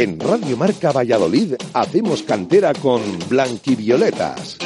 En Radio Marca Valladolid hacemos cantera con Blanquivioletas.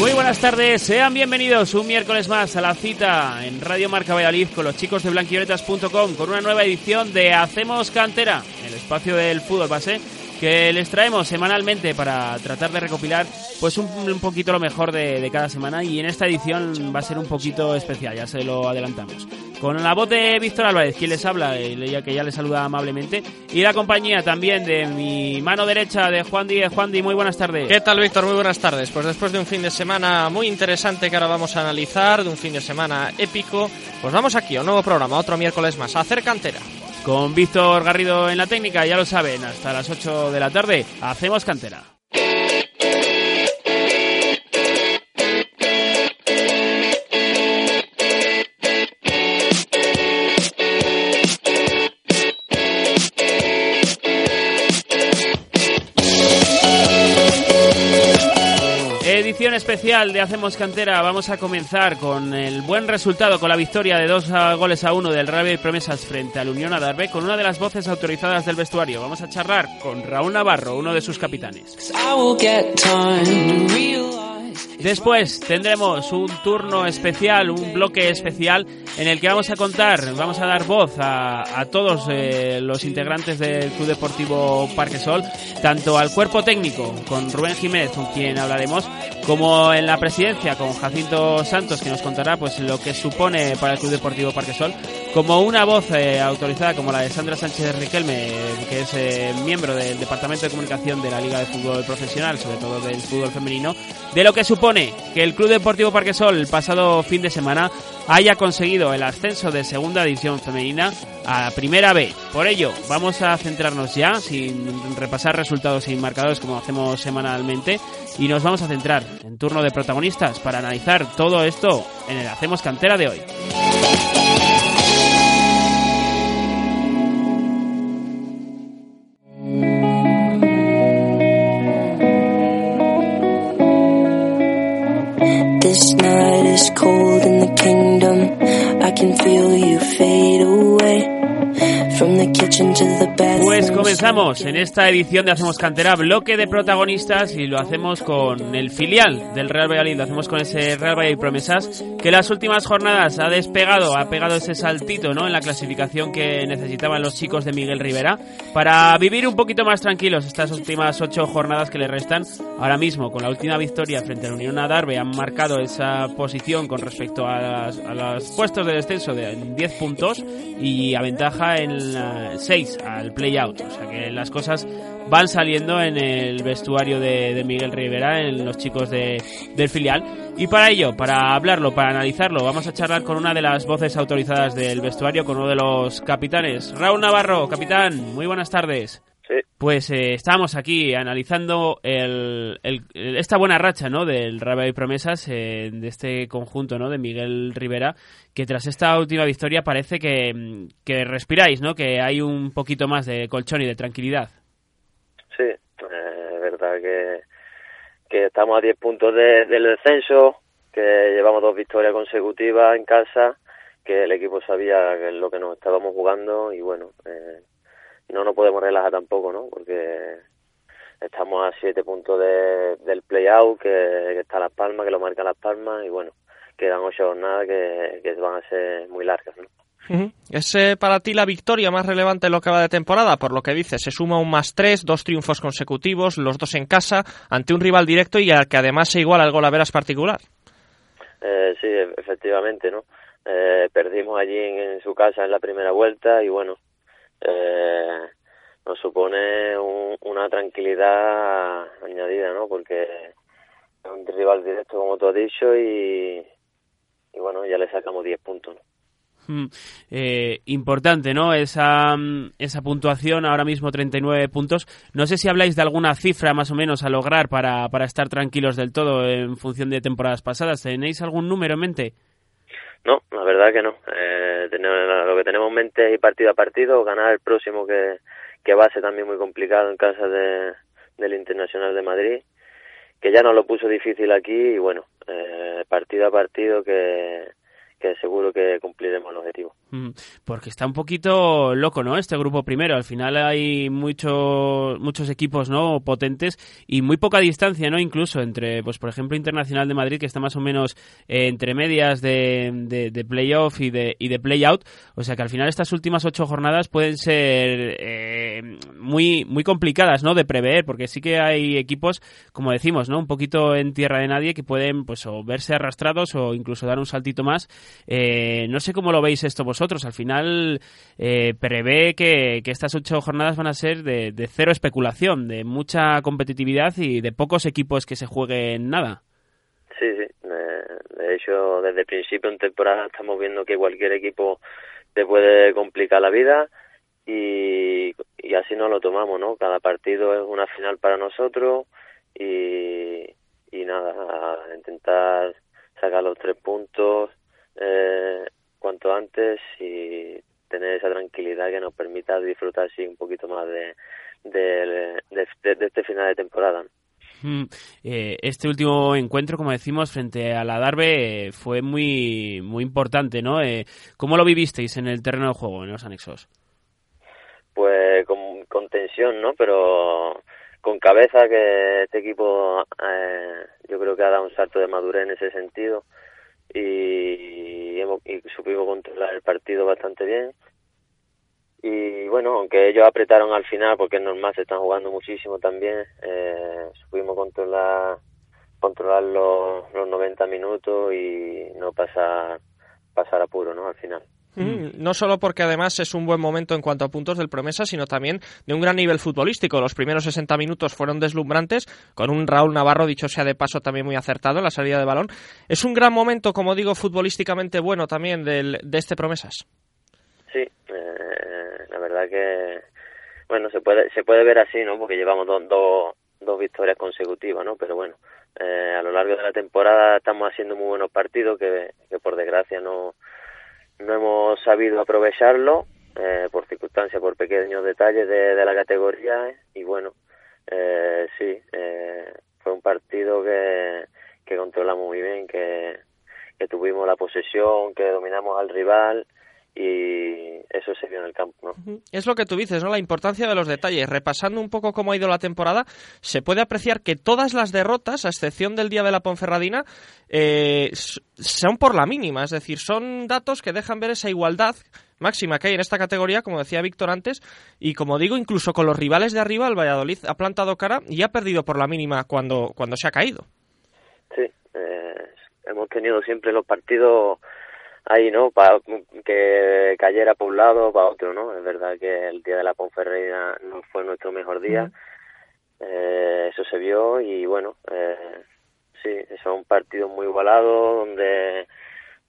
Muy buenas tardes, sean bienvenidos un miércoles más a la cita en Radio Marca Valladolid con los chicos de blanquivioletas.com con una nueva edición de Hacemos Cantera, el espacio del fútbol base que les traemos semanalmente para tratar de recopilar pues un, un poquito lo mejor de, de, cada semana y en esta edición va a ser un poquito especial, ya se lo adelantamos. Con la voz de Víctor Álvarez, quien les habla, que ya les saluda amablemente, y la compañía también de mi mano derecha de Juan Díez. Juan Díez, muy buenas tardes. ¿Qué tal, Víctor? Muy buenas tardes. Pues después de un fin de semana muy interesante que ahora vamos a analizar, de un fin de semana épico, pues vamos aquí a un nuevo programa, otro miércoles más, a hacer cantera con Víctor Garrido en la técnica, ya lo saben, hasta las 8 de la tarde hacemos cantera. Edición especial de Hacemos Cantera. Vamos a comenzar con el buen resultado, con la victoria de dos goles a uno del Real Promesas frente al Unión Adarve, con una de las voces autorizadas del vestuario. Vamos a charlar con Raúl Navarro, uno de sus capitanes. Después tendremos un turno especial, un bloque especial en el que vamos a contar, vamos a dar voz a, a todos eh, los integrantes del Club Deportivo Parque Sol, tanto al cuerpo técnico con Rubén Jiménez, con quien hablaremos, como en la presidencia con Jacinto Santos, que nos contará pues lo que supone para el Club Deportivo Parque Sol, como una voz eh, autorizada como la de Sandra Sánchez Riquelme, que es eh, miembro del Departamento de Comunicación de la Liga de Fútbol Profesional, sobre todo del fútbol femenino, de lo que supone que el Club Deportivo Parque Sol el pasado fin de semana haya conseguido el ascenso de segunda división femenina a primera B. Por ello, vamos a centrarnos ya, sin repasar resultados y marcadores como hacemos semanalmente, y nos vamos a centrar en turno de protagonistas para analizar todo esto en el Hacemos Cantera de hoy. Pues comenzamos en esta edición de Hacemos Cantera, bloque de protagonistas y lo hacemos con el filial del Real Valladolid, lo hacemos con ese Real Valladolid Promesas que las últimas jornadas ha despegado, ha pegado ese saltito ¿no? en la clasificación que necesitaban los chicos de Miguel Rivera para vivir un poquito más tranquilos estas últimas ocho jornadas que le restan. Ahora mismo con la última victoria frente a la Unión Adarve han marcado esa posición con respecto a, las, a los puestos de descenso de 10 puntos y aventaja en 6 al play-out. O sea que las cosas van saliendo en el vestuario de, de Miguel Rivera, en los chicos de, del filial. Y para ello, para hablarlo, para analizarlo, vamos a charlar con una de las voces autorizadas del vestuario, con uno de los capitanes. Raúl Navarro, capitán, muy buenas tardes. Sí. Pues eh, estamos aquí analizando el, el, esta buena racha ¿no? del Real y Promesas, eh, de este conjunto ¿no? de Miguel Rivera, que tras esta última victoria parece que, que respiráis, ¿no? que hay un poquito más de colchón y de tranquilidad. Sí, eh, es verdad que, que estamos a 10 puntos de, del descenso, que llevamos dos victorias consecutivas en casa, que el equipo sabía lo que nos estábamos jugando y bueno, eh, no nos podemos relajar tampoco, ¿no? Porque estamos a siete puntos de, del play-out, que, que, está Las Palmas, que lo marca Las Palmas, y bueno, quedan ocho jornadas que, que van a ser muy largas, ¿no? ¿Es eh, para ti la victoria más relevante en lo que va de temporada? Por lo que dices, se suma un más tres, dos triunfos consecutivos, los dos en casa, ante un rival directo y al que además se iguala el gol a veras particular. Eh, sí, efectivamente, ¿no? Eh, perdimos allí en, en, su casa en la primera vuelta y bueno, eh, nos supone un, una tranquilidad añadida, ¿no? Porque es un rival directo, como tú has dicho, y, y bueno, ya le sacamos 10 puntos, ¿no? Eh, importante, ¿no? Esa, esa puntuación, ahora mismo 39 puntos. No sé si habláis de alguna cifra más o menos a lograr para, para estar tranquilos del todo en función de temporadas pasadas. ¿Tenéis algún número en mente? No, la verdad que no. Eh, tenemos, lo que tenemos en mente es ir partido a partido, ganar el próximo que, que va a ser también muy complicado en casa de, del Internacional de Madrid, que ya nos lo puso difícil aquí y bueno, eh, partido a partido que, que seguro que cumpliremos el objetivo. Mm, porque está un poquito loco, ¿no? Este grupo primero. Al final hay muchos muchos equipos, ¿no? Potentes y muy poca distancia, ¿no? Incluso entre, pues por ejemplo, Internacional de Madrid, que está más o menos eh, entre medias de, de, playoff y de, y de playout. O sea que al final estas últimas ocho jornadas pueden ser eh, muy, muy complicadas, ¿no? De prever, porque sí que hay equipos, como decimos, ¿no? Un poquito en tierra de nadie que pueden, pues, o verse arrastrados o incluso dar un saltito más. Eh, no sé cómo lo veis esto vosotros al final eh, prevé que, estas ocho jornadas van a ser de, cero especulación, de mucha competitividad y de pocos equipos que se jueguen nada. Sí, sí. de hecho, desde el principio en temporada estamos viendo que cualquier equipo te puede complicar la vida y, y así nos lo tomamos, ¿no? Cada partido es una final para nosotros y nada, intentar sacar los tres puntos, eh, cuanto antes y tener esa tranquilidad que nos permita disfrutar sí un poquito más de, de, este final de temporada. Mm, eh, este último encuentro, como decimos, frente a la Darbe eh, fue muy muy importante, ¿no? Eh, ¿Cómo lo vivisteis en el terreno de juego, en los anexos? Pues con, con tensión, ¿no? Pero con cabeza que este equipo eh, yo creo que ha dado un salto de madurez en ese sentido y, hemos, y supimos controlar el partido bastante bien. Y bueno, aunque ellos apretaron al final, porque es normal, se están jugando muchísimo también, eh, supimos controlar controlar los, los 90 minutos y no pasar, pasar apuro ¿no? al final. Mm, no solo porque además es un buen momento en cuanto a puntos del promesa, sino también de un gran nivel futbolístico. Los primeros 60 minutos fueron deslumbrantes, con un Raúl Navarro, dicho sea de paso, también muy acertado en la salida de balón. Es un gran momento, como digo, futbolísticamente bueno también del, de este promesas. Sí, eh, la verdad que, bueno, se puede, se puede ver así, ¿no? Porque llevamos dos, dos victorias consecutivas, ¿no? Pero bueno, eh, a lo largo de la temporada estamos haciendo muy buenos partidos que, que por desgracia no no hemos sabido aprovecharlo eh, por circunstancias, por pequeños detalles de, la categoría y bueno, eh, sí, eh, fue un partido que, que controlamos muy bien, que, que tuvimos la posesión, que dominamos al rival y eso se vio en el campo. ¿no? Es lo que tú dices, ¿no? La importancia de los detalles. Repasando un poco cómo ha ido la temporada, se puede apreciar que todas las derrotas, a excepción del día de la Ponferradina, eh, son por la mínima. Es decir, son datos que dejan ver esa igualdad máxima que hay en esta categoría, como decía Víctor antes, y como digo, incluso con los rivales de arriba, el Valladolid ha plantado cara y ha perdido por la mínima cuando, cuando se ha caído. Sí, eh, hemos tenido siempre los partidos ahí, ¿no? Para que cayera por un lado o para otro, ¿no? Es verdad que el día de la Ponferreira no fue nuestro mejor día. eh, eso se vio y bueno, eh, sí, son partidos muy igualados donde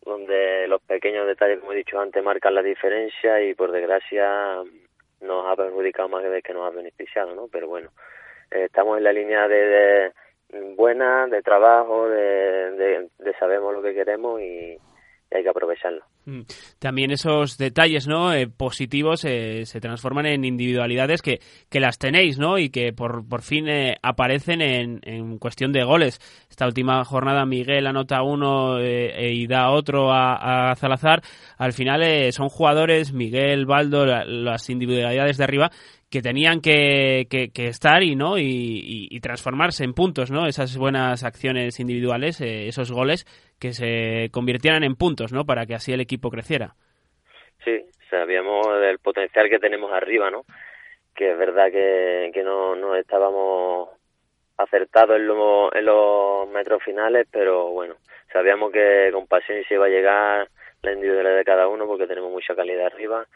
donde los pequeños detalles, como he dicho antes, marcan la diferencia y por desgracia nos ha perjudicado más que nos ha beneficiado, ¿no? Pero bueno, eh, estamos en la línea de, de buena, de trabajo, de, de, de sabemos lo que queremos y, hay que aprovecharlo. Mm. También esos detalles ¿no? Eh, positivos eh, se transforman en individualidades que, que las tenéis ¿no? y que por, por fin eh, aparecen en, en, cuestión de goles. Esta última jornada Miguel anota uno y da otro a, a. Al final son jugadores, Miguel, Baldo, las individualidades de arriba que tenían que, que, estar y no y, transformarse en puntos no esas buenas acciones individuales eh, esos goles que se convirtieran en puntos no para que así el equipo creciera. Sí sabíamos del potencial que tenemos arriba no que es verdad que, no, no estábamos acertados en, en los metros finales pero bueno sabíamos que con paciencia iba a llegar la individualidad de cada uno porque tenemos mucha calidad arriba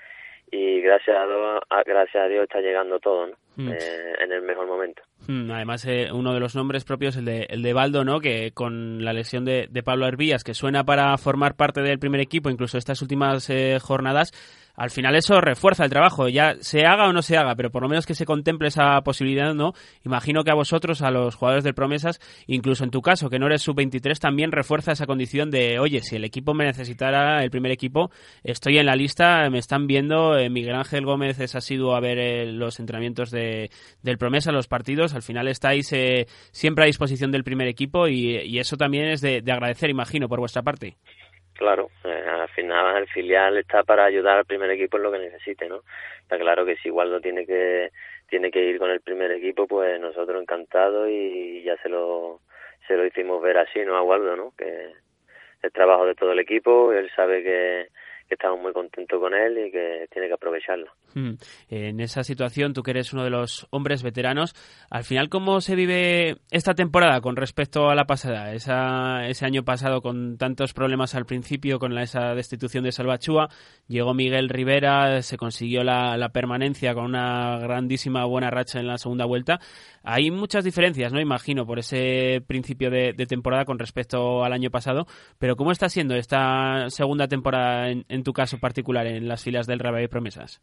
y gracias a, Dios, gracias a Dios está llegando todo mm. eh, en el mejor momento. Mm, además, eh, uno de los nombres propios, el de, el de Baldo, ¿no? que con la lesión de, de Pablo Hervías, que suena para formar parte del primer equipo, incluso estas últimas eh, jornadas, al final eso refuerza el trabajo, ya se haga o no se haga, pero por lo menos que se contemple esa posibilidad, ¿no? Imagino que a vosotros, a los jugadores del Promesas, incluso en tu caso, que no eres sub-23, también refuerza esa condición de, oye, si el equipo me necesitara, el primer equipo, estoy en la lista, me están viendo, eh, Miguel Ángel Gómez es asiduo a ver eh, los entrenamientos de, del Promesa, los partidos, Al final estáis eh, siempre a disposición del primer equipo y, eso también es de, agradecer, imagino, por vuestra parte. Claro, eh, al final el filial está para ayudar al primer equipo en lo que necesite, ¿no? Está claro que si Waldo tiene que tiene que ir con el primer equipo, pues nosotros encantados y ya se lo se lo hicimos ver así, ¿no? A Waldo, ¿no? Que el trabajo de todo el equipo, él sabe que que estamos muy contentos con él y que tiene que aprovecharlo. Hmm. En esa situación, tú que eres uno de los hombres veteranos, al final, ¿cómo se vive esta temporada con respecto a la pasada? Esa, ese año pasado con tantos problemas al principio, con la, esa destitución de Salvachúa, llegó Miguel Rivera, se consiguió la, la permanencia con una grandísima buena racha en la segunda vuelta. Hay muchas diferencias, ¿no? Imagino, por ese principio de, temporada con respecto al año pasado, pero ¿cómo está siendo esta segunda temporada en, tu caso particular en las filas del Rabe y Promesas?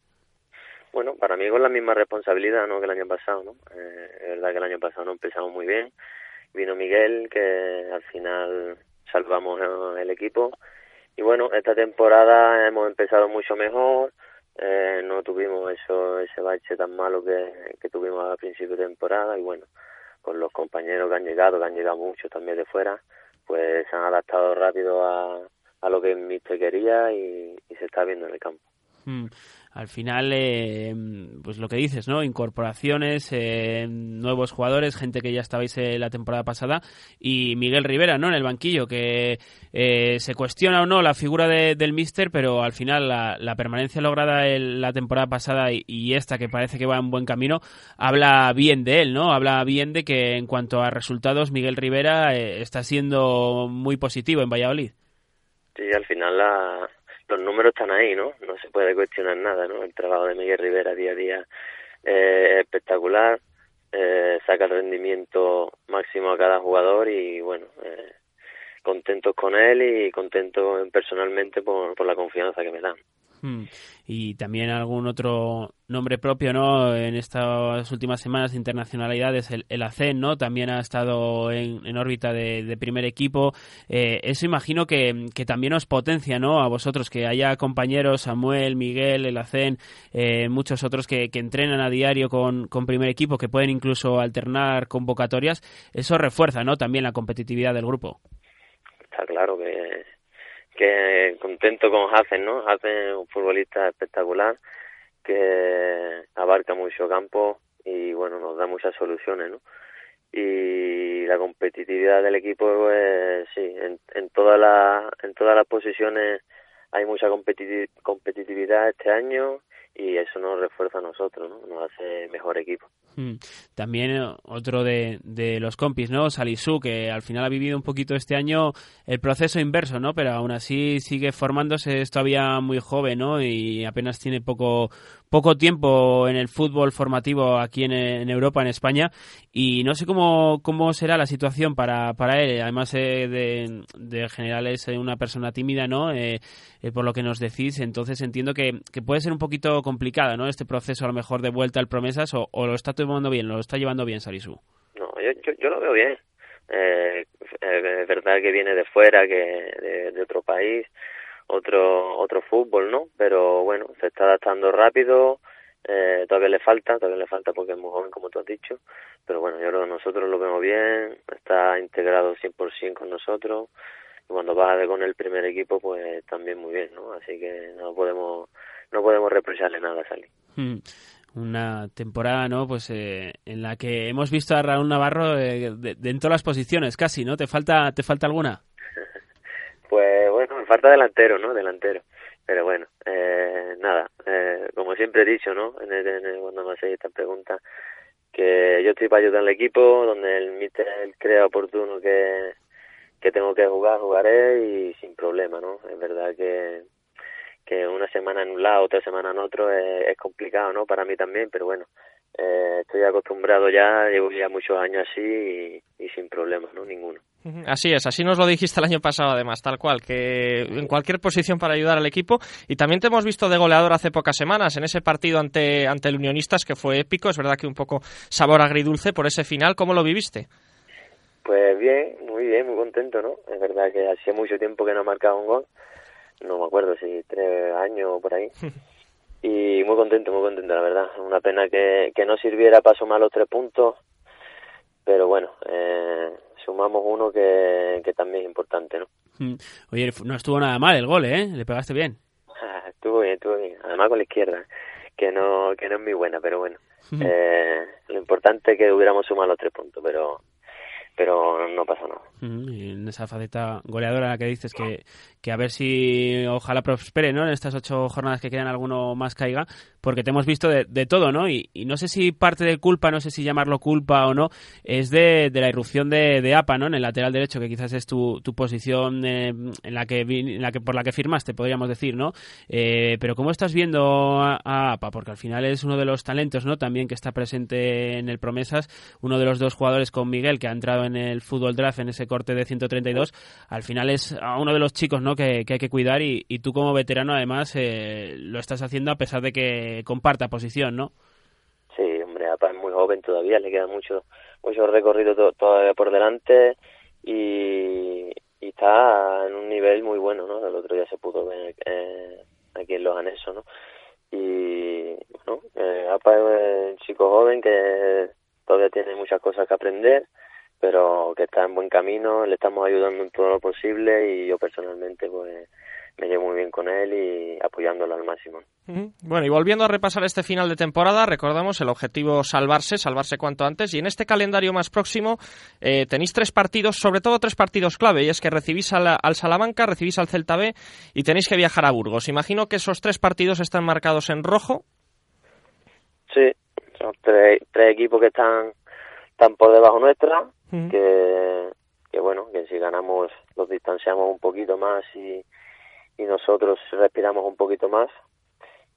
Bueno, para mí con la misma responsabilidad ¿no? que el año pasado, ¿no? Eh, es verdad que el año pasado no empezamos muy bien. Vino Miguel, que al final salvamos el equipo. Y bueno, esta temporada hemos empezado mucho mejor eh, no tuvimos eso ese bache tan malo que, que tuvimos a principio de temporada y bueno, con los compañeros que han llegado, que han llegado muchos también de fuera, pues se han adaptado rápido a, a lo que el mister quería y, y se está viendo en el campo. Hmm al final, eh, pues lo que dices, ¿no? Incorporaciones, eh, nuevos jugadores, gente que ya estabais eh, la temporada pasada y Miguel Rivera, ¿no? En el banquillo, que se cuestiona o no la figura del míster, pero al final la, permanencia lograda en la temporada pasada y, esta, que parece que va en buen camino, habla bien de él, ¿no? Habla bien de que en cuanto a resultados, Miguel Rivera está siendo muy positivo en Valladolid. Sí, al final la, los números están ahí, ¿no? No se puede cuestionar nada, ¿no? El trabajo de Miguel Rivera día a día es espectacular, eh, saca el rendimiento máximo a cada jugador y bueno, eh, contentos con él y contentos personalmente por, por la confianza que me dan. Hmm. Y también algún otro nombre propio, ¿no? En estas últimas semanas de internacionalidades, el, el ACEN, ¿no? También ha estado en, órbita de, primer equipo. Eh, eso imagino que, también os potencia, ¿no? A vosotros, que haya compañeros, Samuel, Miguel, el ACEN, eh, muchos otros que, que, entrenan a diario con, con primer equipo, que pueden incluso alternar convocatorias. Eso refuerza, ¿no? También la competitividad del grupo. Está claro que que contento con Hazen, ¿no? Hazen es un futbolista espectacular que abarca mucho campo y bueno, nos da muchas soluciones, ¿no? Y la competitividad del equipo, pues sí, en, en todas las en todas las posiciones hay mucha competitividad este año y eso nos refuerza a nosotros, ¿no? Nos hace mejor equipo. Hmm. También eh, otro de, de, los compis, ¿no? Salisu, que al final ha vivido un poquito este año el proceso inverso, ¿no? Pero aún así sigue formándose, es todavía muy joven, ¿no? Y apenas tiene poco, poco tiempo en el fútbol formativo aquí en, Europa, en España, y no sé cómo, cómo será la situación para, para él. Además, eh, de, de, general es una persona tímida, ¿no? Eh, eh, por lo que nos decís, entonces entiendo que, que, puede ser un poquito complicado, ¿no? Este proceso a lo mejor de vuelta al promesas, o, lo está llevando bien, lo está llevando bien Sarisu. No, yo, yo, lo veo bien. Eh, es verdad que viene de fuera, que de otro país, otro otro fútbol, ¿no? Pero bueno, se está adaptando rápido, eh, todavía le falta, todavía le falta porque es muy joven, como tú has dicho, pero bueno, yo creo que nosotros lo vemos bien, está integrado 100% con nosotros, y cuando va con el primer equipo, pues también muy bien, ¿no? Así que no podemos no podemos reprocharle nada a salir. Hmm. una temporada no pues eh, en la que hemos visto a Raúl Navarro eh, de, en todas las posiciones casi no te falta te falta alguna pues bueno, me falta delantero, ¿no? Delantero. Pero bueno, eh, nada, eh, como siempre he dicho, ¿no? En el, cuando me hacéis esta pregunta, que yo estoy para ayudar al equipo, donde el míster crea oportuno que, que tengo que jugar, jugaré y sin problema, ¿no? Es verdad que, que una semana en un lado, otra semana en otro es, es complicado, ¿no? Para mí también, pero bueno, eh, estoy acostumbrado ya, llevo ya muchos años así y, sin problemas, ¿no? Ninguno. Así es, así nos lo dijiste el año pasado además, tal cual, que en cualquier posición para ayudar al equipo. Y también te hemos visto de goleador hace pocas semanas en ese partido ante, ante el Unionistas que fue épico, es verdad que un poco sabor agridulce por ese final, ¿cómo lo viviste? Pues bien, muy bien, muy contento, ¿no? Es verdad que hacía mucho tiempo que no marcaba un gol, no me acuerdo si tres años o por ahí. y muy contento, muy contento, la verdad. Una pena que, que no sirviera para sumar los tres puntos, pero bueno, eh, sumamos uno que, que también es importante, ¿no? Mm. Oye, no estuvo nada mal el gol, ¿eh? Le pegaste bien. estuvo bien, estuvo bien. Además con la izquierda, que no, que no es muy buena, pero bueno. eh, lo importante es que hubiéramos sumado los tres puntos, pero pero no pasa nada. En esa faceta goleadora que dices que, que a ver si ojalá prospere, ¿no? En estas ocho jornadas que quedan alguno más caiga, porque te hemos visto de, de todo, ¿no? Y, no sé si parte de culpa, no sé si llamarlo culpa o no, es de, de la irrupción de, de, APA, ¿no? En el lateral derecho, que quizás es tu, tu posición eh, en la que en la que por la que firmaste, podríamos decir, ¿no? Eh, pero cómo estás viendo a, a, APA, porque al final es uno de los talentos, ¿no? También que está presente en el Promesas, uno de los dos jugadores con Miguel que ha entrado en el fútbol draft en ese corte de 132, al final es uno de los chicos, ¿no? Que, hay que cuidar y, y, tú como veterano además eh, lo estás haciendo a pesar de que comparta posición, ¿no? Sí, hombre, Apa es muy joven todavía, le queda mucho mucho recorrido to todavía por delante y, y, está en un nivel muy bueno, ¿no? El otro día se pudo ver eh, aquí en los anexos, ¿no? Y bueno, eh, Apa es un chico joven que todavía tiene muchas cosas que aprender pero que está en buen camino, le estamos ayudando en todo lo posible y yo personalmente pues me llevo muy bien con él y apoyándolo al máximo. Bueno, y volviendo a repasar este final de temporada, recordamos el objetivo salvarse, salvarse cuanto antes, y en este calendario más próximo eh, tenéis tres partidos, sobre todo tres partidos clave, y es que recibís al, al Salamanca, recibís al Celta B y tenéis que viajar a Burgos. Imagino que esos tres partidos están marcados en rojo. Sí, son tres, tres equipos que están, están por debajo nuestra, que, que bueno, que si ganamos los distanciamos un poquito más y, y nosotros respiramos un poquito más.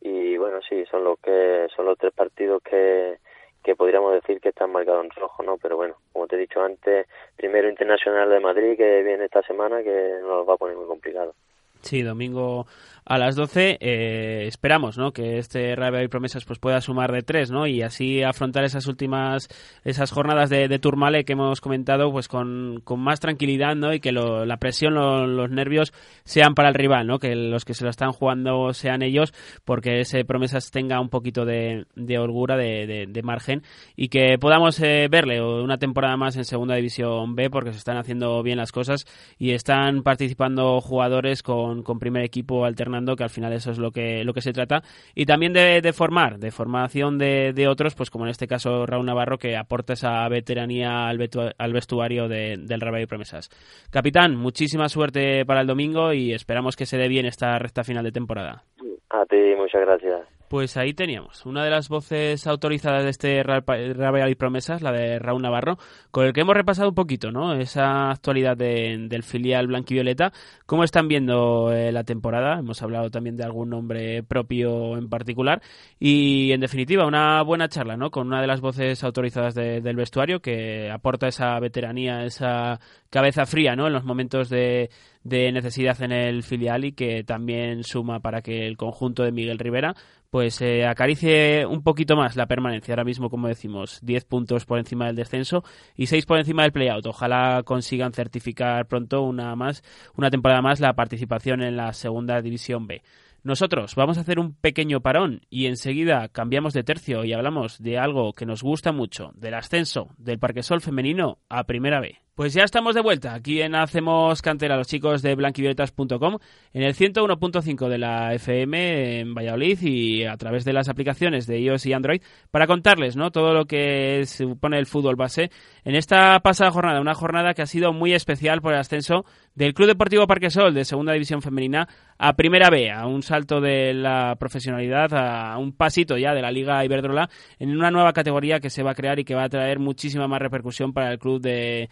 Y bueno sí son los que son los tres partidos que que podríamos decir que están marcados en rojo no pero bueno como te he dicho antes primero internacional de Madrid que viene esta semana que nos va a poner muy complicado Sí, domingo a las 12. Eh, esperamos ¿no? que este Real y Promesas pues, pueda sumar de tres ¿no? y así afrontar esas últimas esas jornadas de, de Turmale que hemos comentado pues con, con más tranquilidad ¿no? y que lo, la presión, lo, los nervios sean para el rival, ¿no? que los que se lo están jugando sean ellos porque ese Promesas tenga un poquito de, de holgura, de, margen y que podamos eh, verle una temporada más en Segunda División B porque se están haciendo bien las cosas y están participando jugadores con con, primer equipo alternando, que al final eso es lo que, lo que se trata. Y también de, formar, de formación de, otros, pues como en este caso Raúl Navarro, que aporta esa veteranía al, vestuario de, del Rabat y Promesas. Capitán, muchísima suerte para el domingo y esperamos que se dé bien esta recta final de temporada. A ti, muchas gracias. Pues ahí teníamos una de las voces autorizadas de este Real y Promesas, la de Raúl Navarro, con el que hemos repasado un poquito, ¿no? Esa actualidad de, del filial blanquivioleta. ¿Cómo están viendo eh, la temporada? Hemos hablado también de algún nombre propio en particular. Y, en definitiva, una buena charla, ¿no? Con una de las voces autorizadas de, del vestuario que aporta esa veteranía, esa cabeza fría, ¿no? En los momentos de, de necesidad en el filial y que también suma para que el conjunto de Miguel Rivera pues eh, acaricie un poquito más la permanencia. Ahora mismo, como decimos, 10 puntos por encima del descenso y 6 por encima del playout. Ojalá consigan certificar pronto una más, una temporada más la participación en la segunda división B. Nosotros vamos a hacer un pequeño parón y enseguida cambiamos de tercio y hablamos de algo que nos gusta mucho, del ascenso del Parque Sol femenino a Primera B. Pues ya estamos de vuelta aquí en Hacemos Cantera, los chicos de blanquivioletas.com, en el 101.5 de la FM en Valladolid y a través de las aplicaciones de iOS y Android para contarles ¿no? todo lo que supone el fútbol base en esta pasada jornada, una jornada que ha sido muy especial por el ascenso del Club Deportivo Parquesol de Segunda División Femenina a Primera B, a un salto de la profesionalidad, a un pasito ya de la Liga Iberdrola en una nueva categoría que se va a crear y que va a traer muchísima más repercusión para el club de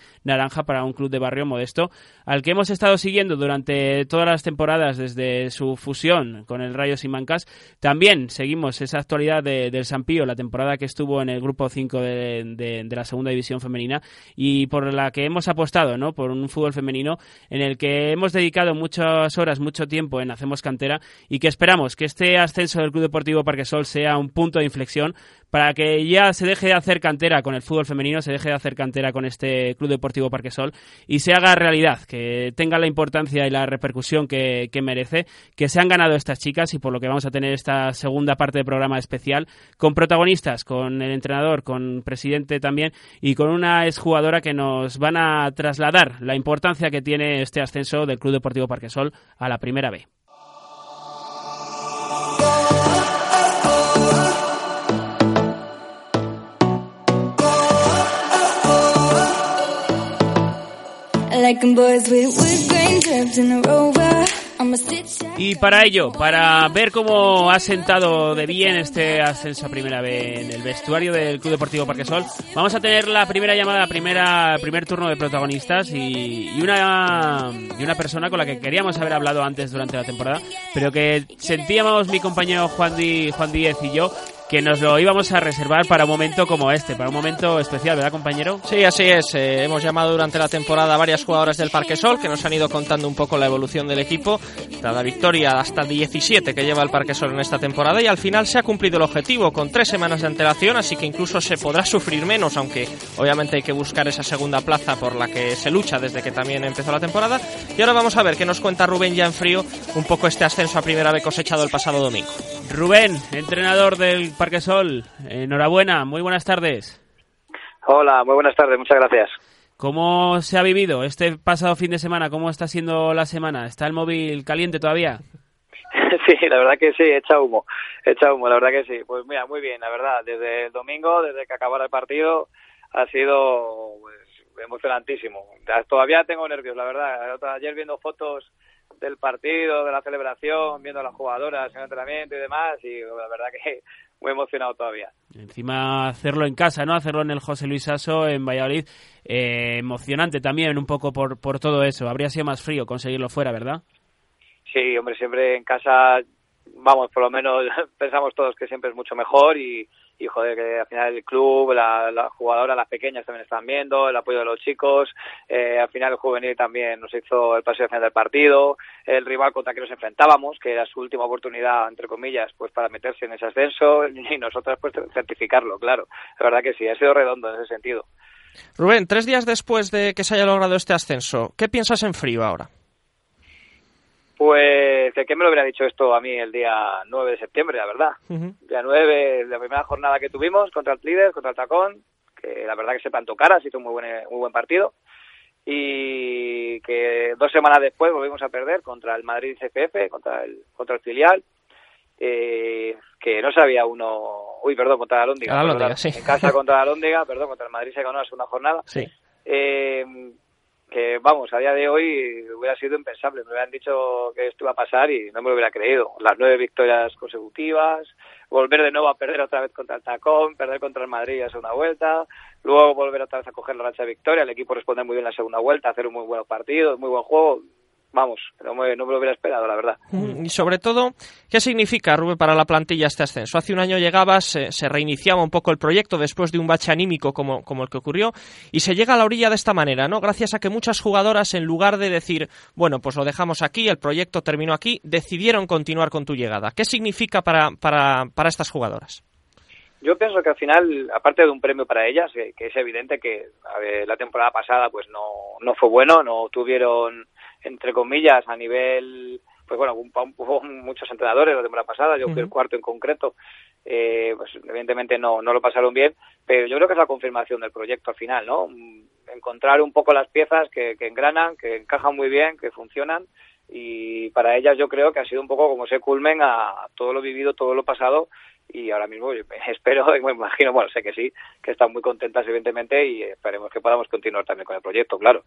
Para un club de barrio modesto, al que hemos estado siguiendo durante todas las temporadas desde su fusión con el Rayo Simancas. También seguimos esa actualidad de, del Sampío, la temporada que estuvo en el grupo 5 de, la Segunda División Femenina y por la que hemos apostado, ¿no? Por un fútbol femenino en el que hemos dedicado muchas horas, mucho tiempo en Hacemos Cantera y que esperamos que este ascenso del Club Deportivo Parquesol sea un punto de inflexión para que ya se deje de hacer cantera con el fútbol femenino, se deje de hacer cantera con este Club Deportivo Parquesol y se haga realidad, que tenga la importancia y la repercusión que, merece, que se han ganado estas chicas y por lo que vamos a tener esta segunda parte del programa especial con protagonistas, con el entrenador, con presidente también y con una exjugadora que nos van a trasladar la importancia que tiene este ascenso del Club Deportivo Parquesol a la Primera B. Y para ello, para ver cómo ha sentado de bien este ascenso a primera vez en el vestuario del Club Deportivo Parquesol, vamos a tener la primera llamada, primera, primer turno de protagonistas y, una, y una persona con la que queríamos haber hablado antes durante la temporada, pero que sentíamos mi compañero Juan, Juan Díez y yo que nos lo íbamos a reservar para un momento como este, para un momento especial, ¿verdad, compañero? Sí, así es. Eh, hemos llamado durante la temporada a varias jugadoras del Parque Sol que nos han ido contando un poco la evolución del equipo, la victoria hasta 17 que lleva el Parque Sol en esta temporada y al final se ha cumplido el objetivo con tres semanas de antelación, así que incluso se podrá sufrir menos, aunque obviamente hay que buscar esa segunda plaza por la que se lucha desde que también empezó la temporada. Y ahora vamos a ver qué nos cuenta Rubén ya en frío un poco este ascenso a primera vez cosechado el pasado domingo. Rubén, entrenador del Parque Sol, enhorabuena, muy buenas tardes. Hola, muy buenas tardes, muchas gracias. ¿Cómo se ha vivido este pasado fin de semana? ¿Cómo está siendo la semana? ¿Está el móvil caliente todavía? Sí, la verdad que sí, echa humo, echa humo, la verdad que sí. Pues mira, muy bien, la verdad, desde el domingo, desde que acabara el partido, ha sido pues, emocionantísimo. Todavía tengo nervios, la verdad. Ayer viendo fotos del partido, de la celebración, viendo a las jugadoras en el entrenamiento y demás, y la verdad que muy emocionado todavía. Encima hacerlo en casa, ¿no? Hacerlo en el José Luis Aso, en Valladolid, eh, emocionante también un poco por, por todo eso. Habría sido más frío conseguirlo fuera, ¿verdad? Sí, hombre, siempre en casa vamos, por lo menos pensamos todos que siempre es mucho mejor y, y joder, que al final el club, la, la jugadora, las pequeñas también están viendo, el apoyo de los chicos, eh, al final el juvenil también nos hizo el paseo final del partido, el rival contra que nos enfrentábamos, que era su última oportunidad, entre comillas, pues para meterse en ese ascenso y nosotros pues certificarlo, claro. La verdad que sí, ha sido redondo en ese sentido. Rubén, tres días después de que se haya logrado este ascenso, ¿qué piensas en frío ahora? Pues, ¿qué me lo hubiera dicho esto a mí el día 9 de septiembre, la verdad? Día 9, la primera jornada que tuvimos contra el líder, contra el Tacón, que la verdad que se plantó cara, ha sido un muy buen, muy buen partido. Y que dos semanas después volvimos a perder contra el Madrid CFF, contra el, contra el filial. Eh, que no sabía uno, uy, perdón, contra la Lóndiga, en casa contra la Lóndiga, perdón, contra el Madrid se ganó la segunda jornada. Sí. Eh, que vamos, a día de hoy hubiera sido impensable. Me hubieran dicho que esto iba a pasar y no me lo hubiera creído. Las nueve victorias consecutivas, volver de nuevo a perder otra vez contra el Tacón, perder contra el Madrid a segunda vuelta, luego volver otra vez a coger la racha de victoria, el equipo responde muy bien la segunda vuelta, hacer un muy buen partido, muy buen juego vamos, no me, no me lo hubiera esperado, la verdad. Mm, y sobre todo, ¿qué significa, Rubén, para la plantilla este ascenso? Hace un año llegabas, se, reiniciaba un poco el proyecto después de un bache anímico como, como el que ocurrió, y se llega a la orilla de esta manera, ¿no? Gracias a que muchas jugadoras, en lugar de decir, bueno, pues lo dejamos aquí, el proyecto terminó aquí, decidieron continuar con tu llegada. ¿Qué significa para, para, para estas jugadoras? Yo pienso que al final, aparte de un premio para ellas, que, es evidente que la temporada pasada pues no, no fue bueno, no tuvieron entre comillas, a nivel, pues bueno, hubo muchos entrenadores la temporada pasada, yo fui el cuarto en concreto, eh, pues evidentemente no, no lo pasaron bien, pero yo creo que es la confirmación del proyecto al final, ¿no? Encontrar un poco las piezas que, que engranan, que encajan muy bien, que funcionan y para ellas yo creo que ha sido un poco como ese culmen a todo lo vivido, todo lo pasado y ahora mismo espero y me imagino, bueno, sé que sí, que están muy contentas evidentemente y esperemos que podamos continuar también con el proyecto, claro.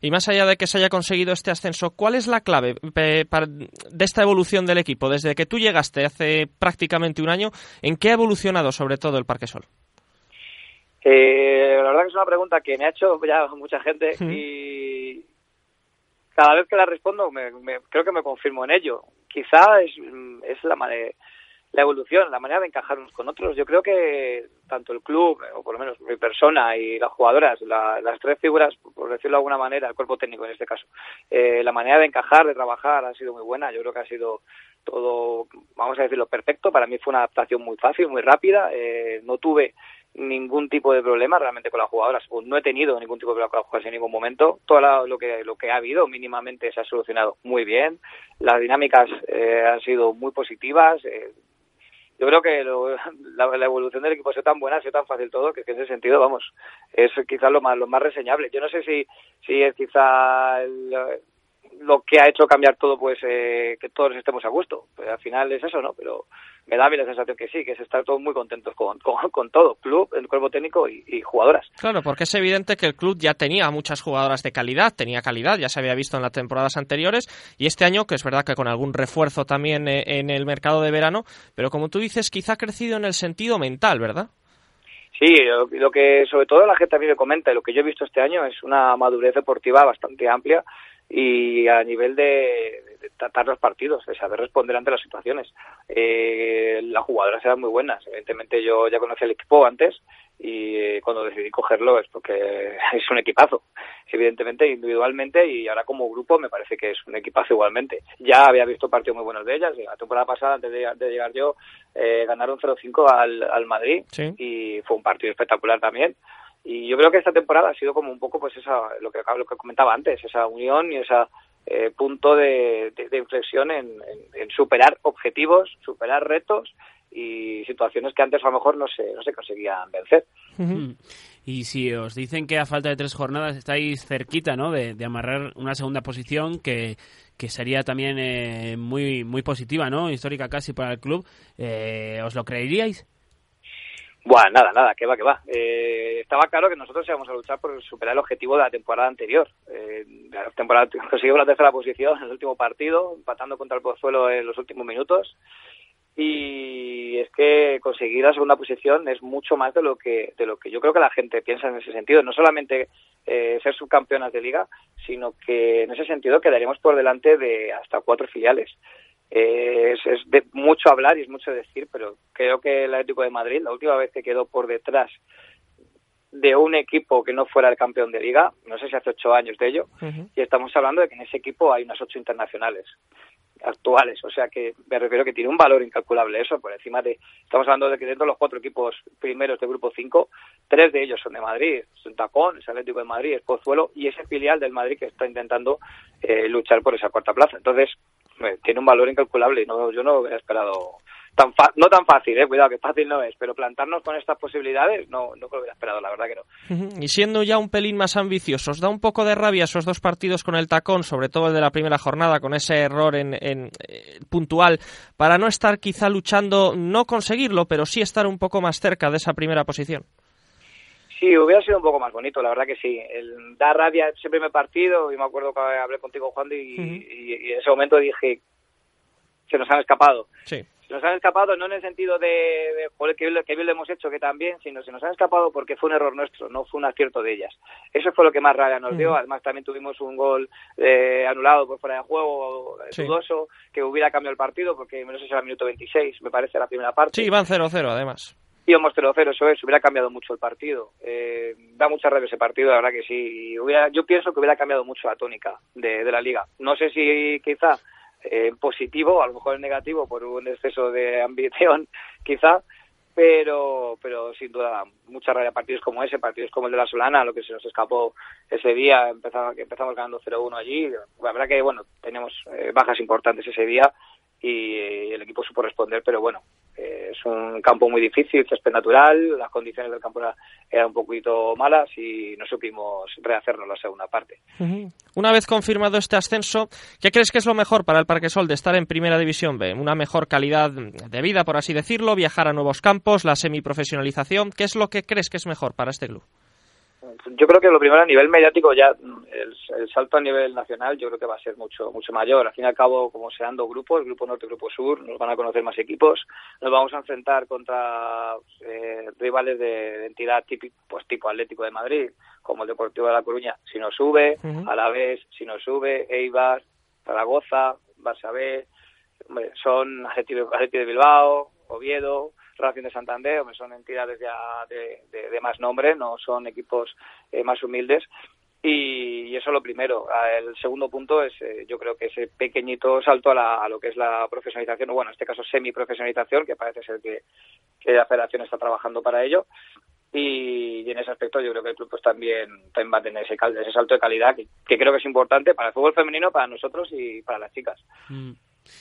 Y más allá de que se haya conseguido este ascenso, ¿cuál es la clave de esta evolución del equipo? Desde que tú llegaste hace prácticamente un año, ¿en qué ha evolucionado sobre todo el Parque Sol? Eh, la verdad que es una pregunta que me ha hecho ya mucha gente y cada vez que la respondo me, creo que me confirmo en ello. Quizá es, es la manera la evolución, la manera de encajar unos con otros. Yo creo que tanto el club, o por lo menos mi persona y las jugadoras, las tres figuras, por decirlo de alguna manera, el cuerpo técnico en este caso, eh, la manera de encajar, de trabajar ha sido muy buena. Yo creo que ha sido todo, vamos a decirlo, perfecto. Para mí fue una adaptación muy fácil, muy rápida. Eh, no tuve ningún tipo de problema realmente con las jugadoras, no he tenido ningún tipo de problema con las jugadoras en ningún momento. Todo lo que, lo que ha habido mínimamente se ha solucionado muy bien. Las dinámicas eh, han sido muy positivas. Eh, yo creo que la, evolución del equipo ha sido tan buena, ha sido tan fácil todo, que, en ese sentido, vamos, es quizás lo más, lo más reseñable. Yo no sé si, si es quizá lo que ha hecho cambiar todo, pues eh, que todos estemos a gusto. Pues al final es eso, ¿no? Pero me da a mí la sensación que sí, que es estar todos muy contentos con, con, todo, club, el cuerpo técnico y, jugadoras. Claro, porque es evidente que el club ya tenía muchas jugadoras de calidad, tenía calidad, ya se había visto en las temporadas anteriores, y este año, que es verdad que con algún refuerzo también eh, en el mercado de verano, pero como tú dices, quizá ha crecido en el sentido mental, ¿verdad? Sí, lo, que sobre todo la gente a mí me comenta y lo que yo he visto este año es una madurez deportiva bastante amplia y a nivel de, tratar los partidos, de saber responder ante las situaciones. Eh, las jugadoras eran muy buenas. Evidentemente yo ya conocía el equipo antes y eh, cuando decidí cogerlo es porque es un equipazo, evidentemente individualmente y ahora como grupo me parece que es un equipazo igualmente. Ya había visto partidos muy buenos de ellas. La temporada pasada, antes de, llegar yo, eh, ganaron 0-5 al, al Madrid y fue un partido espectacular también y yo creo que esta temporada ha sido como un poco pues esa lo que lo que comentaba antes esa unión y ese eh, punto de, inflexión en, superar objetivos superar retos y situaciones que antes a lo mejor no se no se conseguían vencer. Y si os dicen que a falta de tres jornadas estáis cerquita no de, amarrar una segunda posición que que sería también eh, muy muy positiva no histórica casi para el club eh, os lo creeríais bueno, nada, nada, que va, que va. Eh, estaba claro que nosotros íbamos a luchar por superar el objetivo de la temporada anterior. Eh, la temporada conseguimos la tercera posición en el último partido, empatando contra el Pozuelo en los últimos minutos. Y es que conseguir la segunda posición es mucho más de lo que de lo que yo creo que la gente piensa en ese sentido. No solamente eh, ser subcampeonas de liga, sino que en ese sentido quedaríamos por delante de hasta cuatro filiales. Eh, es, de mucho hablar y es mucho decir, pero creo que el Atlético de Madrid, la última vez que quedó por detrás de un equipo que no fuera el campeón de liga, no sé si hace ocho años de ello, y estamos hablando de que en ese equipo hay unas ocho internacionales actuales, o sea que me refiero que tiene un valor incalculable eso, por encima de, estamos hablando de que dentro de los cuatro equipos primeros del grupo 5, tres de ellos son de Madrid, es Tacón, es Atlético de Madrid, es Pozuelo y ese filial del Madrid que está intentando eh, luchar por esa cuarta plaza. Entonces, tiene un valor incalculable y no, yo no hubiera esperado tan no tan fácil, eh, cuidado que fácil no es, pero plantarnos con estas posibilidades no, no lo hubiera esperado, la verdad que no. Y siendo ya un pelín más ambiciosos, da un poco de rabia esos dos partidos con el tacón, sobre todo el de la primera jornada, con ese error en, en eh, puntual, para no estar quizá luchando, no conseguirlo, pero sí estar un poco más cerca de esa primera posición. Sí, hubiera sido un poco más bonito, la verdad que sí. El, da rabia ese primer partido, y me acuerdo que hablé contigo, Juan, y, y, en ese momento dije, se nos han escapado. Sí. Se nos han escapado no en el sentido de, de joder, que, que bien lo hemos hecho, que también, sino se nos han escapado porque fue un error nuestro, no fue un acierto de ellas. Eso fue lo que más rabia nos dio. Además, también tuvimos un gol eh, anulado por fuera de juego, dudoso, que hubiera cambiado el partido, porque no sé si era el minuto 26, me parece, la primera parte. Sí, iban 0-0 además íbamos 0-0, eso es, hubiera cambiado mucho el partido. Eh, da mucha rabia ese partido, la verdad que sí. Hubiera, yo pienso que hubiera cambiado mucho la tónica de, la liga. No sé si quizá eh, positivo, a lo mejor en negativo por un exceso de ambición, quizá, pero pero sin duda mucha rabia partidos como ese, partidos como el de la Solana, lo que se nos escapó ese día, empezamos, empezamos ganando 0-1 allí. La verdad que, bueno, tenemos eh, bajas importantes ese día y el equipo supo responder, pero bueno, eh, es un campo muy difícil, césped natural, las condiciones del campo eran un poquito malas y no supimos rehacernos la segunda parte. Una vez confirmado este ascenso, ¿qué crees que es lo mejor para el Parque Sol de estar en Primera División B? ¿Una mejor calidad de vida, por así decirlo? ¿Viajar a nuevos campos? ¿La semiprofesionalización? ¿Qué es lo que crees que es mejor para este club? Yo creo que lo primero a nivel mediático ya el, salto a nivel nacional yo creo que va a ser mucho mucho mayor. Al fin y al cabo, como sean dos grupos, grupo norte y grupo sur, nos van a conocer más equipos, nos vamos a enfrentar contra eh, rivales de, entidad típico, pues tipo Atlético de Madrid, como el Deportivo de La Coruña, si nos sube, a la vez, si nos sube, Eibar, Zaragoza, Barça B, son Atlético de Bilbao, Oviedo, Racing de Santander, son entidades ya de, de, más nombre, no son equipos eh, más humildes. Y, eso es lo primero. El segundo punto es, eh, yo creo que ese pequeñito salto a, lo que es la profesionalización, o bueno, en este caso semi-profesionalización, que parece ser que, la federación está trabajando para ello. Y, en ese aspecto yo creo que el club pues, también, también va a tener ese, ese salto de calidad que, creo que es importante para el fútbol femenino, para nosotros y para las chicas. Mm.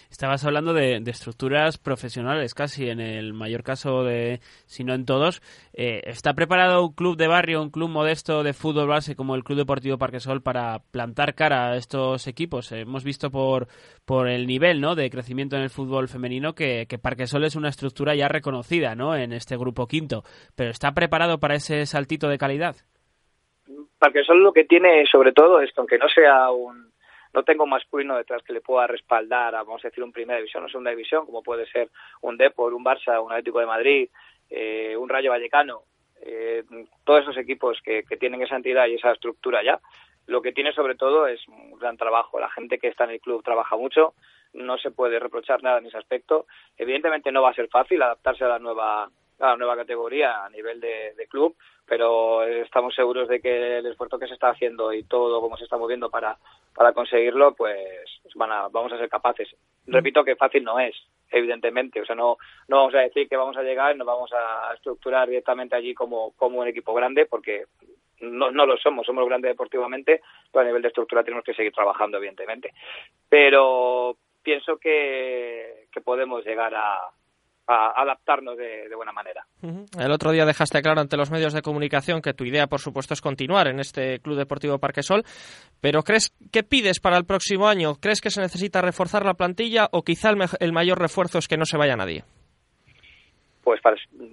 Estabas hablando de, estructuras profesionales, casi en el mayor caso de, si no en todos. Eh, ¿Está preparado un club de barrio, un club modesto de fútbol base como el Club Deportivo Parquesol para plantar cara a estos equipos? hemos visto por, por el nivel ¿no? de crecimiento en el fútbol femenino que, que Parquesol es una estructura ya reconocida ¿no? en este grupo quinto. ¿Pero está preparado para ese saltito de calidad? Parquesol lo que tiene sobre todo es que aunque no sea un no tengo masculino detrás que le pueda respaldar a, vamos a decir, un primera división o segunda división, como puede ser un Depor, un Barça, un Atlético de Madrid, eh, un Rayo Vallecano, eh, todos esos equipos que, tienen esa entidad y esa estructura ya. Lo que tiene sobre todo es un gran trabajo. La gente que está en el club trabaja mucho, no se puede reprochar nada en ese aspecto. Evidentemente no va a ser fácil adaptarse a la nueva a la nueva categoría a nivel de, club, pero estamos seguros de que el esfuerzo que se está haciendo y todo cómo se está moviendo para, para conseguirlo, pues van a, vamos a ser capaces. Mm. Repito que fácil no es, evidentemente. O sea, no, no vamos a decir que vamos a llegar y nos vamos a estructurar directamente allí como, como un equipo grande, porque no, no lo somos, somos grandes deportivamente, pero a nivel de estructura tenemos que seguir trabajando, evidentemente. Pero pienso que, que podemos llegar a, a adaptarnos de, buena manera. El otro día dejaste claro ante los medios de comunicación que tu idea, por supuesto, es continuar en este Club Deportivo Parquesol, pero ¿crees qué pides para el próximo año? ¿Crees que se necesita reforzar la plantilla o quizá el, mayor refuerzo es que no se vaya nadie? Pues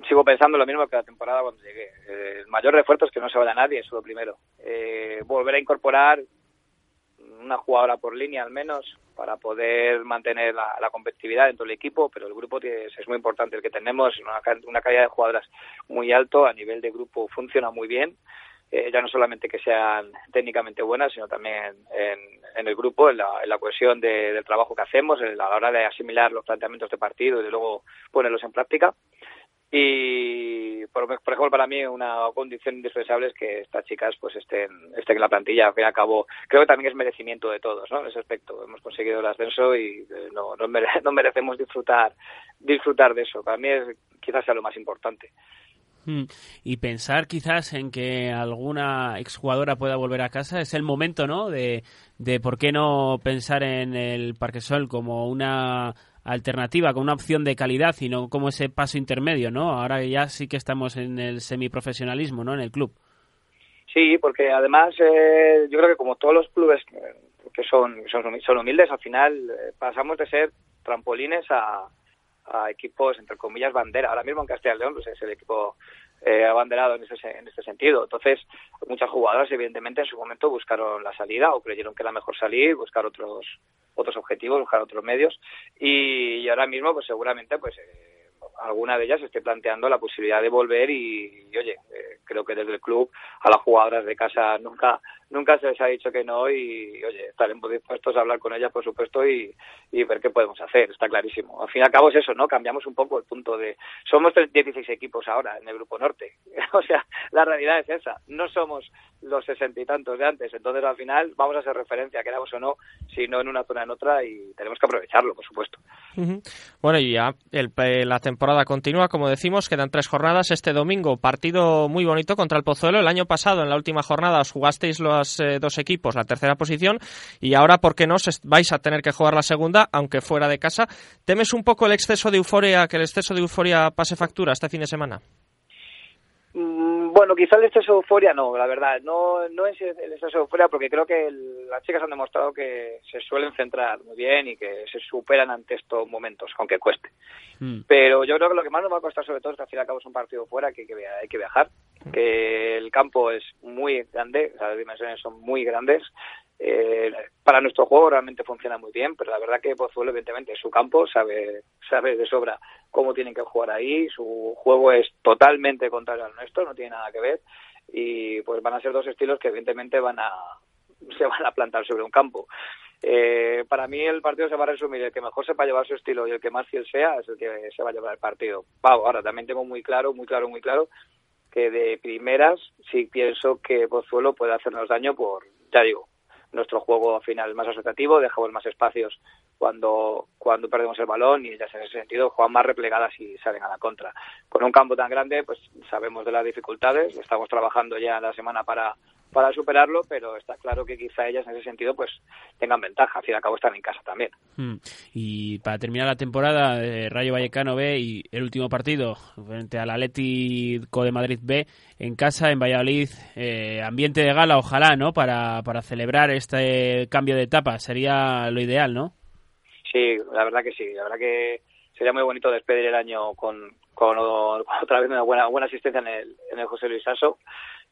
sigo pensando lo mismo que la temporada cuando llegué. el mayor refuerzo es que no se vaya nadie, eso es lo primero. Eh, volver a incorporar una jugadora por línea al menos para poder mantener la, competitividad dentro del equipo, pero el grupo es, muy importante el que tenemos, una, una calidad de jugadoras muy alto, a nivel de grupo funciona muy bien, eh, ya no solamente que sean técnicamente buenas, sino también en, el grupo, en la, cohesión del trabajo que hacemos, a la hora de asimilar los planteamientos de partido y de luego ponerlos en práctica. Y, por, ejemplo, para mí una condición indispensable es que estas chicas pues estén, estén en la plantilla. Al fin y cabo, creo que también es merecimiento de todos, ¿no? En ese aspecto. Hemos conseguido el ascenso y eh, no, no, merecemos disfrutar, disfrutar de eso. Para mí es, quizás sea lo más importante. Hmm. Y pensar quizás en que alguna exjugadora pueda volver a casa es el momento, ¿no? De, de por qué no pensar en el Parque Sol como una alternativa, con una opción de calidad y no como ese paso intermedio, ¿no? Ahora ya sí que estamos en el semiprofesionalismo, ¿no? En el club. Sí, porque además eh, yo creo que como todos los clubes que son, son, humildes, al final eh, pasamos de ser trampolines a, a, equipos, entre comillas, bandera. Ahora mismo en Castilla y León pues, es el equipo eh, abanderado en, ese, en este sentido. Entonces, muchas jugadoras, evidentemente, en su momento buscaron la salida o creyeron que era mejor salir, buscar otros otros objetivos, buscar otros medios y, ahora mismo pues seguramente pues eh, alguna de ellas esté planteando la posibilidad de volver y, oye, eh, creo que desde el club a las jugadoras de casa nunca nunca se les ha dicho que no y, oye, estaremos dispuestos a hablar con ellas, por supuesto, y, y ver qué podemos hacer, está clarísimo. Al fin y al cabo es eso, ¿no? Cambiamos un poco el punto de... Somos 16 equipos ahora en el Grupo Norte, o sea, la realidad es esa, no somos los sesenta y tantos de antes, entonces al final vamos a hacer referencia, queramos o no, si no en una zona en otra, y tenemos que aprovecharlo, por supuesto. Bueno, y ya el, la temporada continúa, como decimos, quedan tres jornadas. Este domingo, partido muy bonito contra el Pozuelo. El año pasado, en la última jornada, os jugasteis eh, dos equipos la tercera posición y ahora, ¿por qué no? vais a tener que jugar la segunda, aunque fuera de casa. ¿Temes un poco el exceso de euforia, que el exceso de euforia pase factura este fin de semana? Mm, bueno, quizá el exceso de euforia no, la verdad. No, no es el exceso de euforia porque creo que las chicas han demostrado que se suelen centrar muy bien y que se superan ante estos momentos, aunque cueste. Mm. Pero yo creo que lo que más nos va a costar sobre todo es que al fin y al cabo es un partido fuera que hay que, hay que viajar, que el campo es muy grande, las dimensiones son muy grandes. Eh, para nuestro juego realmente funciona muy bien, pero la verdad que Pozuelo evidentemente es su campo, sabe, sabe de sobra cómo tienen que jugar ahí, su juego es totalmente contrario al nuestro, no tiene nada que ver y pues van a ser dos estilos que evidentemente van a se van a plantar sobre un campo. Eh, para mí el partido se va a resumir, el que mejor sepa llevar su estilo y el que más fiel sea es el que se va a llevar el partido. ahora también tengo muy claro, muy claro, muy claro que de primeras sí pienso que Pozuelo puede hacernos daño por, ya digo, nuestro juego al final más asociativo, dejamos más espacios cuando, cuando perdemos el balón y ellas en ese sentido juegan más replegadas y salen a la contra. Con un campo tan grande, pues sabemos de las dificultades, estamos trabajando ya la semana para, para superarlo, pero está claro que quizá ellas en ese sentido pues tengan ventaja, al fin y al cabo están en casa también. Hmm. Y para terminar la temporada, eh, Rayo Vallecano B y el último partido frente al Atlético de Madrid B en casa, en Valladolid, eh, ambiente de gala, ojalá, ¿no? Para, para celebrar este cambio de etapa, sería lo ideal, ¿no? Sí, la verdad que sí, la verdad que sería muy bonito despedir el año con, con, otra vez una buena, buena asistencia en el, en el José Luis Sasso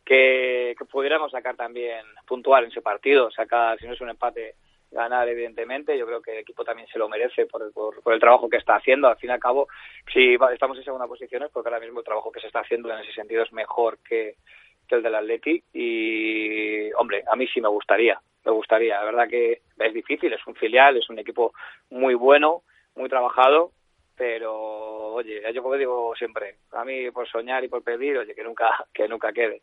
que, pudiéramos sacar también puntual en ese partido, sacar, si no es un empate, ganar evidentemente. Yo creo que el equipo también se lo merece por el, por, el trabajo que está haciendo. Al fin y al cabo, si estamos en segunda posición es porque ahora mismo el trabajo que se está haciendo en ese sentido es mejor que, que el del Atleti y, hombre, a mí sí me gustaría, me gustaría. La verdad que es difícil, es un filial, es un equipo muy bueno, muy trabajado, pero oye, yo como digo siempre, a mí por soñar y por pedir, oye, que nunca que nunca quede.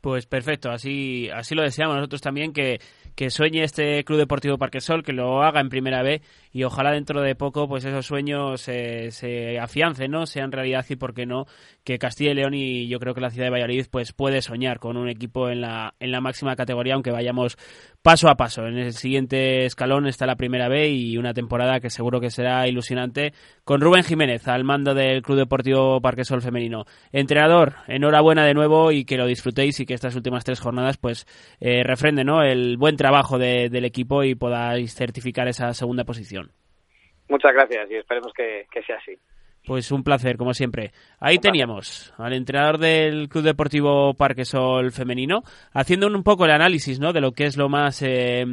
Pues perfecto, así, así lo deseamos nosotros también, que, que sueñe este Club Deportivo Parquesol, que lo haga en Primera B y ojalá dentro de poco pues esos sueños se afiancen, ¿no? sean realidad y, por qué no, que Castilla y León y yo creo que la ciudad de Valladolid pues puede soñar con un equipo en la, en la máxima categoría, aunque vayamos paso a paso. En el siguiente escalón está la Primera B y una temporada que seguro que será ilusionante con Rubén Jiménez al mando del Club Deportivo Parquesol Femenino. Entrenador, enhorabuena de nuevo y que lo disfrutéis y que estas últimas tres jornadas pues eh, refrenden ¿no? el buen trabajo del equipo y podáis certificar esa segunda posición. Muchas gracias y esperemos que sea así. Pues un placer, como siempre. Ahí teníamos al entrenador del Club Deportivo Parquesol femenino haciendo un poco el análisis, ¿no? De lo que es lo más, eh,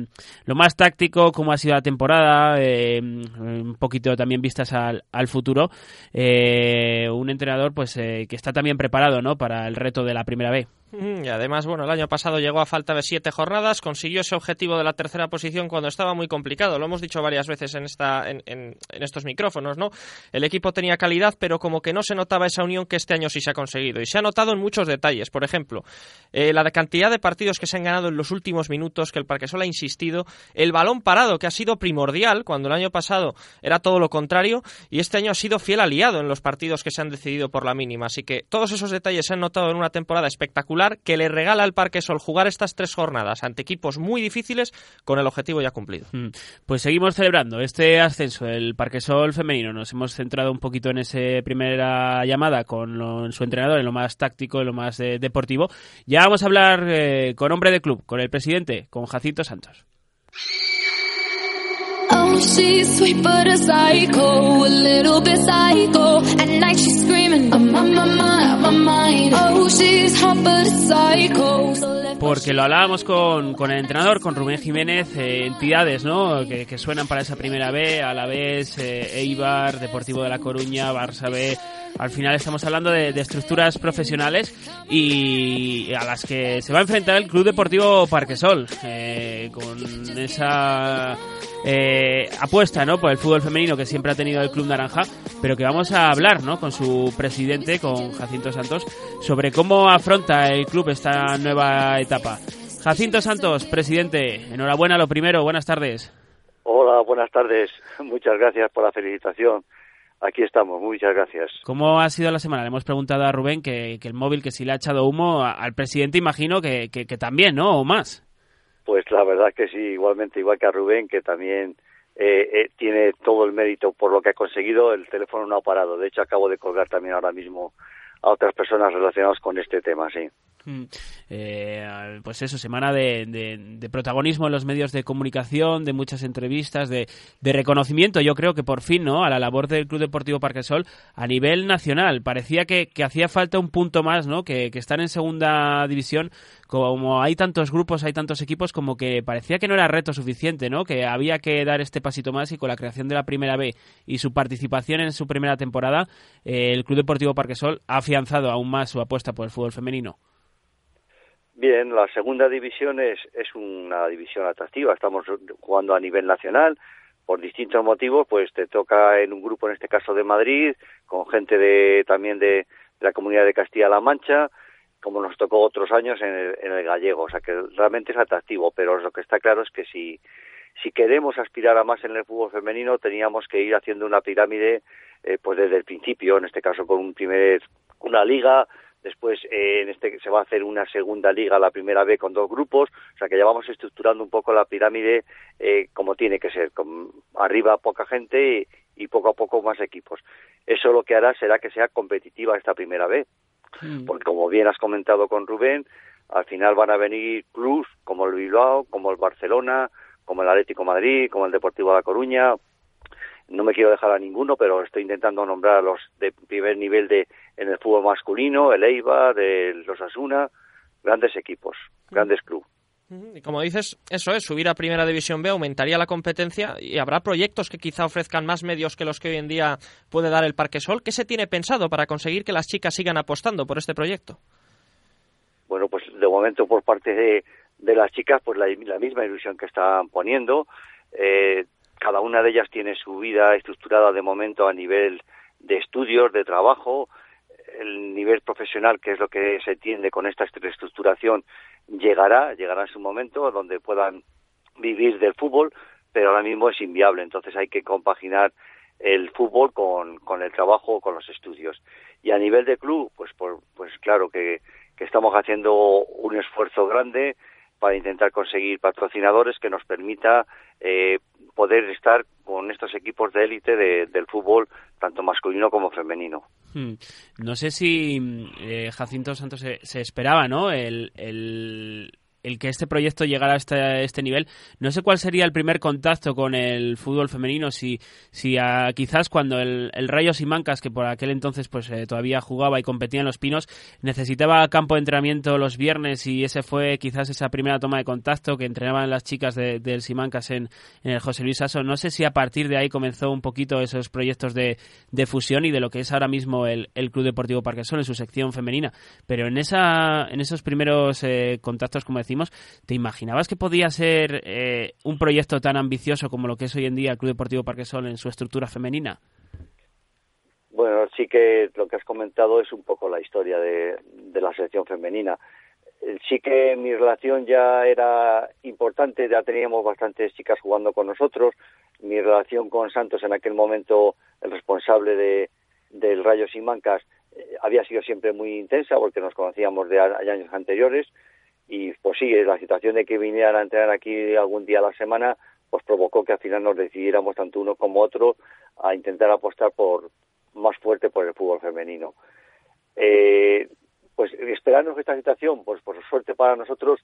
lo más táctico, cómo ha sido la temporada, eh, un poquito también vistas al, al futuro. Eh, un entrenador, pues, que está también preparado, ¿no? Para el reto de la primera B. Y además, bueno, el año pasado llegó a falta de siete jornadas, consiguió ese objetivo de la tercera posición cuando estaba muy complicado. Lo hemos dicho varias veces en, esta, en, en, estos micrófonos, ¿no? El equipo tenía calidad, pero como que no se notaba esa unión que este año sí se ha conseguido. Y se ha notado en muchos detalles. Por ejemplo, eh, la cantidad de partidos que se han ganado en los últimos minutos, que el Parquesol ha insistido, el balón parado, que ha sido primordial, cuando el año pasado era todo lo contrario, y este año ha sido fiel aliado en los partidos que se han decidido por la mínima. Así que todos esos detalles se han notado en una temporada espectacular que le regala al Parque Sol jugar estas tres jornadas ante equipos muy difíciles con el objetivo ya cumplido. Mm. Pues seguimos celebrando este ascenso del Parque Sol femenino. Nos hemos centrado un poquito en esa primera llamada con su entrenador, en lo más táctico, en lo más eh, deportivo. Ya vamos a hablar eh, con hombre de club, con el presidente, con Jacinto Santos. She's sweet but a psycho, a little bit psycho. At night she's screaming, I'm on my mind, my mind. She's hot but a psycho. Porque lo hablábamos con, con el entrenador, con Rubén Jiménez, eh, entidades ¿no? Que, que, suenan para esa primera B, a la vez eh, Eibar, Deportivo de La Coruña, Barça B, al final estamos hablando de, estructuras profesionales y a las que se va a enfrentar el Club Deportivo Parquesol, eh, con esa eh, apuesta ¿no? por el fútbol femenino que siempre ha tenido el Club Naranja, pero que vamos a hablar ¿no? con su presidente, con Jacinto Santos, sobre cómo afronta el club esta nueva etapa. Jacinto Santos, presidente, enhorabuena lo primero, buenas tardes. Hola, buenas tardes, muchas gracias por la felicitación aquí estamos, muchas gracias. ¿Cómo ha sido la semana? Le hemos preguntado a Rubén que, el móvil que si le ha echado humo al presidente, imagino que, que, también, ¿no? ¿O más? Pues la verdad que sí, igualmente, igual que a Rubén, que también eh, eh, tiene todo el mérito por lo que ha conseguido, el teléfono no ha parado. De hecho, acabo de colgar también ahora mismo a otras personas relacionadas con este tema, sí. Mm. Eh, pues eso, semana de, de, protagonismo en los medios de comunicación, de muchas entrevistas, de, de, reconocimiento, yo creo que por fin, ¿no? A la labor del Club Deportivo Parquesol a nivel nacional. Parecía que, que hacía falta un punto más, ¿no? Que, que están en segunda división, como hay tantos grupos, hay tantos equipos, como que parecía que no era reto suficiente, ¿no? Que había que dar este pasito más y con la creación de la primera B y su participación en su primera temporada, eh, el Club Deportivo Parquesol ha afianzado aún más su apuesta por el fútbol femenino. Bien, la segunda división es, es una división atractiva. Estamos jugando a nivel nacional. Por distintos motivos, pues te toca en un grupo, en este caso de Madrid, con gente de, también de, la comunidad de Castilla-La Mancha, como nos tocó otros años en el, en el gallego. O sea que realmente es atractivo, pero lo que está claro es que si, queremos aspirar a más en el fútbol femenino, teníamos que ir haciendo una pirámide, eh, pues desde el principio, en este caso con un primer, una liga, después eh, en este se va a hacer una segunda liga la primera vez con dos grupos, o sea que ya vamos estructurando un poco la pirámide eh, como tiene que ser, con arriba poca gente y, poco a poco más equipos. Eso lo que hará será que sea competitiva esta primera vez, mm. porque como bien has comentado con Rubén, al final van a venir clubs como el Bilbao, como el Barcelona, como el Atlético Madrid, como el Deportivo de La Coruña, no me quiero dejar a ninguno, pero estoy intentando nombrar a los de primer nivel de en el fútbol masculino, el Eibar, el los Asuna, grandes equipos, grandes clubes. Y como dices, eso es, subir a Primera División B aumentaría la competencia y habrá proyectos que quizá ofrezcan más medios que los que hoy en día puede dar el Parque Sol. ¿Qué se tiene pensado para conseguir que las chicas sigan apostando por este proyecto? Bueno, pues de momento por parte de, las chicas, pues la, la misma ilusión que están poniendo. Eh, cada una de ellas tiene su vida estructurada de momento a nivel de estudios, de trabajo, el nivel profesional, que es lo que se entiende con esta reestructuración, llegará, llegará en su momento donde puedan vivir del fútbol, pero ahora mismo es inviable, entonces hay que compaginar el fútbol con, con el trabajo, con los estudios. Y a nivel de club, pues, pues claro que, que estamos haciendo un esfuerzo grande para intentar conseguir patrocinadores que nos permita eh, poder estar con estos equipos de élite del fútbol, tanto masculino como femenino. Hmm. No sé si eh, Jacinto Santos se, esperaba, ¿no? el que este proyecto llegara a este, este, nivel. No sé cuál sería el primer contacto con el fútbol femenino, si, si quizás cuando el, el Rayo Simancas, que por aquel entonces pues eh, todavía jugaba y competía en los Pinos, necesitaba campo de entrenamiento los viernes y ese fue quizás esa primera toma de contacto que entrenaban las chicas del Simancas en, en, el José Luis Aso. No sé si a partir de ahí comenzó un poquito esos proyectos de, de fusión y de lo que es ahora mismo el, el Club Deportivo Parquesol en su sección femenina, pero en, esa, en esos primeros eh, contactos, como decimos, ¿te imaginabas que podía ser eh, un proyecto tan ambicioso como lo que es hoy en día el Club Deportivo Parquesol en su estructura femenina? Bueno, sí que lo que has comentado es un poco la historia de, la selección femenina. Eh, sí que mi relación ya era importante, ya teníamos bastantes chicas jugando con nosotros. Mi relación con Santos en aquel momento, el responsable de, del Rayo Sin Mancas, eh, había sido siempre muy intensa porque nos conocíamos de años anteriores y pues sí, la situación de que vinieran a entrenar aquí algún día a la semana pues provocó que al final nos decidiéramos tanto uno como otro a intentar apostar por más fuerte por el fútbol femenino. Eh, pues esperarnos esta situación, pues por suerte para nosotros,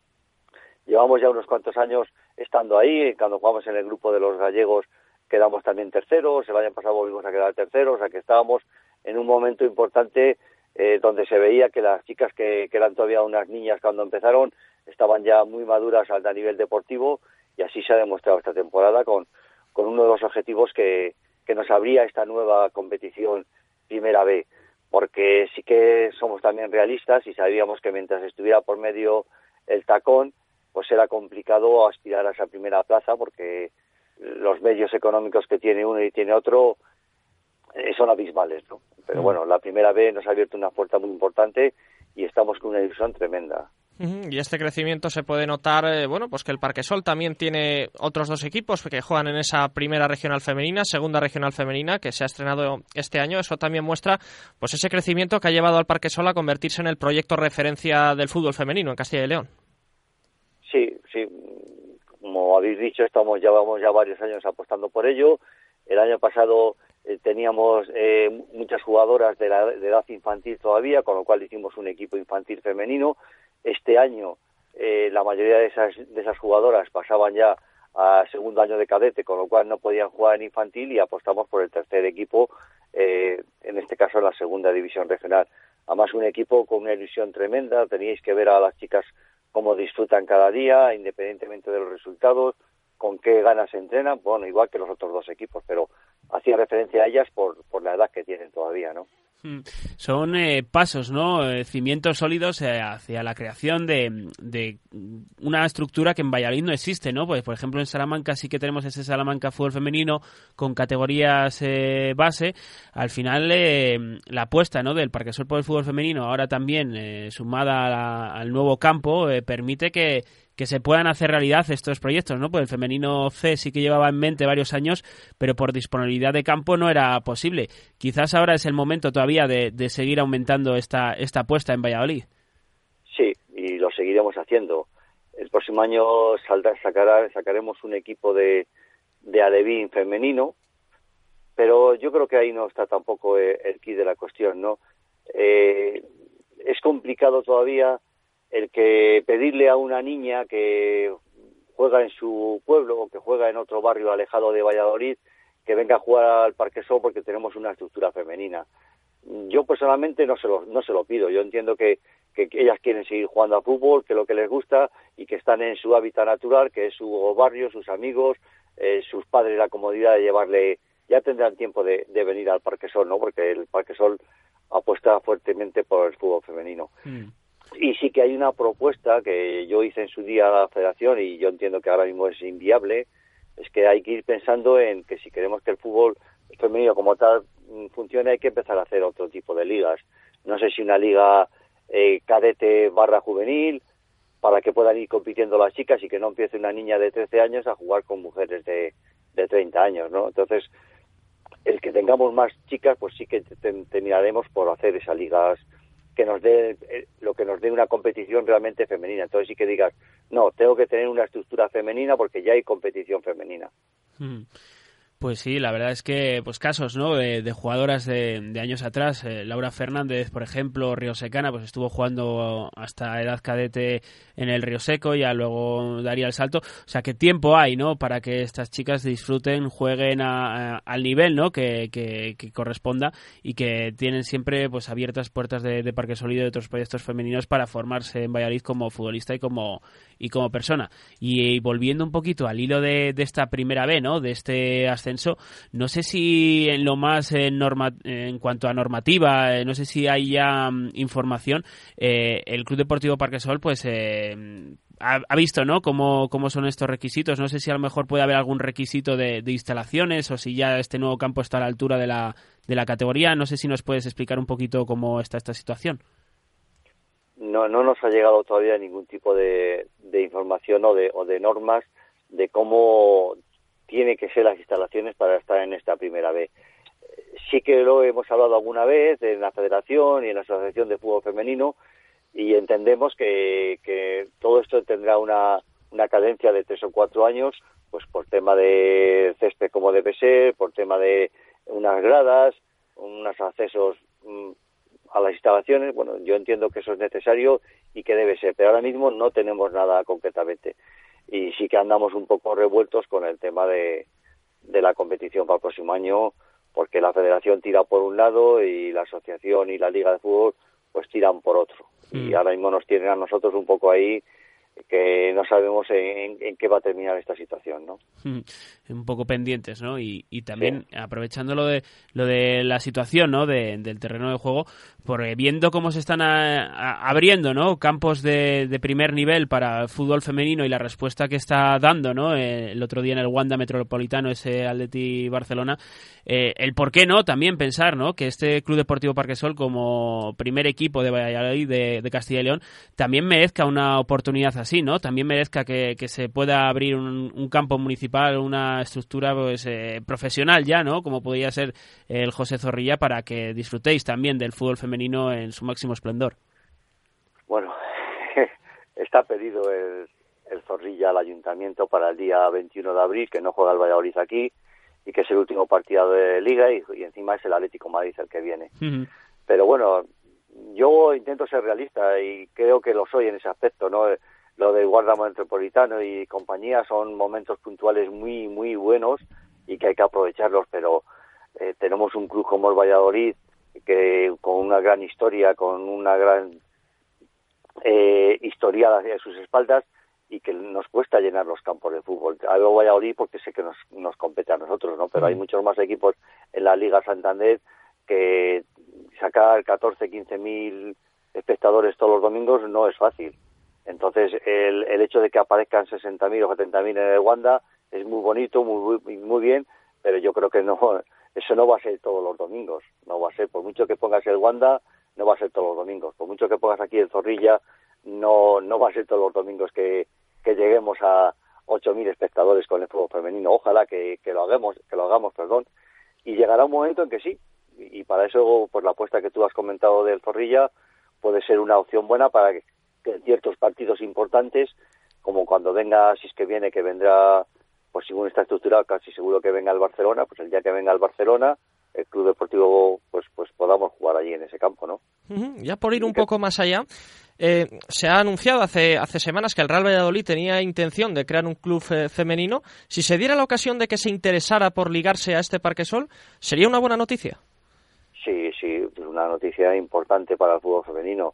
llevamos ya unos cuantos años estando ahí, cuando jugamos en el grupo de los gallegos quedamos también terceros, el año pasado volvimos a quedar terceros, o sea que estábamos en un momento importante eh, donde se veía que las chicas que, eran todavía unas niñas cuando empezaron estaban ya muy maduras a nivel deportivo y así se ha demostrado esta temporada con, con uno de los objetivos que, que nos abría esta nueva competición Primera B, porque sí que somos también realistas y sabíamos que mientras estuviera por medio el tacón, pues era complicado aspirar a esa primera plaza porque los medios económicos que tiene uno y tiene otro son abismales, ¿no? Pero mm. bueno, la primera vez nos ha abierto una puerta muy importante y estamos con una ilusión tremenda. Y este crecimiento se puede notar, eh, bueno, pues que el Parque Sol también tiene otros dos equipos que juegan en esa primera regional femenina, segunda regional femenina, que se ha estrenado este año. Eso también muestra, pues ese crecimiento que ha llevado al Parque Sol a convertirse en el proyecto referencia del fútbol femenino en Castilla y León. Sí, sí. Como habéis dicho, estamos llevamos ya varios años apostando por ello. El año pasado eh, teníamos eh, muchas jugadoras de, la, de edad infantil todavía, con lo cual hicimos un equipo infantil femenino. Este año eh, la mayoría de esas, de esas jugadoras pasaban ya a segundo año de cadete, con lo cual no podían jugar en infantil y apostamos por el tercer equipo, en este caso en la segunda división regional. Además, un equipo con una ilusión tremenda, teníais que ver a las chicas cómo disfrutan cada día, independientemente de los resultados, con qué ganas entrenan, bueno, igual que los otros dos equipos, pero hacía referencia a ellas por, por la edad que tienen todavía, ¿no? Mm. Son eh, pasos, ¿no? Eh, cimientos sólidos eh, hacia la creación de, de, una estructura que en Valladolid no existe, ¿no? Pues, por ejemplo, en Salamanca sí que tenemos ese Salamanca fútbol femenino con categorías base. Al final, la apuesta, ¿no? Del Parque Sol por el fútbol femenino, ahora también sumada al nuevo campo, permite que que se puedan hacer realidad estos proyectos, ¿no? Pues el femenino C sí que llevaba en mente varios años, pero por disponibilidad de campo no era posible. Quizás ahora es el momento todavía de, seguir aumentando esta, esta apuesta en Valladolid. Sí, y lo seguiremos haciendo. El próximo año saldrá, sacará, sacaremos un equipo de, de Alevín femenino, pero yo creo que ahí no está tampoco el, el key de la cuestión, ¿no? Eh, es complicado todavía el que pedirle a una niña que juega en su pueblo o que juega en otro barrio alejado de Valladolid que venga a jugar al Parque Sol porque tenemos una estructura femenina. Yo personalmente no se lo, no se lo pido. Yo entiendo que, que ellas quieren seguir jugando a fútbol, que lo que les gusta y que están en su hábitat natural, que es su barrio, sus amigos, eh, sus padres, la comodidad de llevarle. Ya tendrán tiempo de, de venir al Parque Sol, ¿no? Porque el Parque Sol apuesta fuertemente por el fútbol femenino. Mm. Y sí que hay una propuesta que yo hice en su día a la federación y yo entiendo que ahora mismo es inviable, es que hay que ir pensando en que si queremos que el fútbol femenino como tal mm, funcione hay que empezar a hacer otro tipo de ligas. No sé si una liga eh, cadete barra juvenil para que puedan ir compitiendo las chicas y que no empiece una niña de 13 años a jugar con mujeres de, de 30 años, ¿no? Entonces, el que tengamos más chicas, pues sí que terminaremos por hacer esas ligas que nos dé eh, lo que nos dé una competición realmente femenina. Entonces sí que digas, no, tengo que tener una estructura femenina porque ya hay competición femenina. Mm. Pues sí, la verdad es que pues casos, ¿no? De, jugadoras de, años atrás, eh, Laura Fernández, por ejemplo, Río Secana, pues estuvo jugando hasta edad cadete en el Río Seco, ya luego daría el salto. O sea, que tiempo hay, ¿no? Para que estas chicas disfruten, jueguen al nivel, ¿no? Que, que, corresponda y que tienen siempre pues abiertas puertas de, Parque Sólido y de otros proyectos femeninos para formarse en Valladolid como futbolista y como y como persona. Y, volviendo un poquito al hilo de, de esta primera B, ¿no? De este ascenso no sé si en lo más eh, en cuanto a normativa, eh, no sé si hay ya mm, información. Eh, el Club Deportivo Parquesol, pues ha, visto, ¿no? Cómo, cómo son estos requisitos. No sé si a lo mejor puede haber algún requisito de, instalaciones o si ya este nuevo campo está a la altura de la, de la categoría. No sé si nos puedes explicar un poquito cómo está esta situación. No, no nos ha llegado todavía ningún tipo de, de información o de, o de normas de cómo tiene que ser las instalaciones para estar en esta primera vez. Sí que lo hemos hablado alguna vez en la Federación y en la Asociación de Fútbol Femenino y entendemos que, todo esto tendrá una, una cadencia de tres o cuatro años, pues por tema de césped como debe ser, por tema de unas gradas, unos accesos mm, a las instalaciones. Bueno, yo entiendo que eso es necesario y que debe ser, pero ahora mismo no tenemos nada concretamente y sí que andamos un poco revueltos con el tema de, de la competición para el próximo año, porque la federación tira por un lado y la asociación y la liga de fútbol pues tiran por otro. Y mm. ahora mismo nos tienen a nosotros un poco ahí que no sabemos en, qué va a terminar esta situación, ¿no? Un poco pendientes, ¿no? Y, y también aprovechando lo de lo de la situación, ¿no? del terreno de juego, por eh, viendo cómo se están abriendo, ¿no? Campos de, de, primer nivel para fútbol femenino y la respuesta que está dando, ¿no? Eh, el otro día en el Wanda Metropolitano ese Atleti Barcelona, eh, el por qué no también pensar, ¿no? Que este Club Deportivo Parquesol como primer equipo de Valladolid de, de Castilla y León también merezca una oportunidad así, ¿no? También merezca que, se pueda abrir un, campo municipal, una estructura pues, eh, profesional ya, ¿no? Como podría ser el José Zorrilla para que disfrutéis también del fútbol femenino en su máximo esplendor. Bueno, está pedido el, Zorrilla al ayuntamiento para el día 21 de abril, que no juega el Valladolid aquí y que es el último partido de liga y, encima es el Atlético Madrid el que viene. Pero bueno, yo intento ser realista y creo que lo soy en ese aspecto, ¿no? Lo del Guarda Metropolitano y compañía son momentos puntuales muy, muy buenos y que hay que aprovecharlos, pero eh, tenemos un club como el Valladolid que con una gran historia, con una gran eh, historia hacia sus espaldas y que nos cuesta llenar los campos de fútbol. Hablo Valladolid porque sé que nos, nos compete a nosotros, ¿no? Pero hay muchos más equipos en la Liga Santander que sacar 14, 15 mil espectadores todos los domingos no es fácil. Entonces, el, el hecho de que aparezcan 60.000 o 70.000 en el Wanda es muy bonito, muy, muy bien, pero yo creo que no, eso no va a ser todos los domingos, no va a ser, por mucho que pongas el Wanda, no va a ser todos los domingos, por mucho que pongas aquí el Zorrilla, no, no va a ser todos los domingos que, que lleguemos a 8.000 espectadores con el fútbol femenino, ojalá que, que lo hagamos, que lo hagamos, perdón, y llegará un momento en que sí, y para eso, pues la apuesta que tú has comentado del Zorrilla puede ser una opción buena para que, ciertos partidos importantes, como cuando venga, si es que viene, que vendrá, pues según está estructurado, casi seguro que venga el Barcelona, pues el día que venga el Barcelona, el Club Deportivo, pues, pues podamos jugar allí en ese campo, ¿no? Ya por ir un poco más allá, eh, se ha anunciado hace, hace semanas que el Real Valladolid tenía intención de crear un club eh, femenino. Si se diera la ocasión de que se interesara por ligarse a este Parque Sol, ¿sería una buena noticia? Sí, sí, es una noticia importante para el fútbol femenino.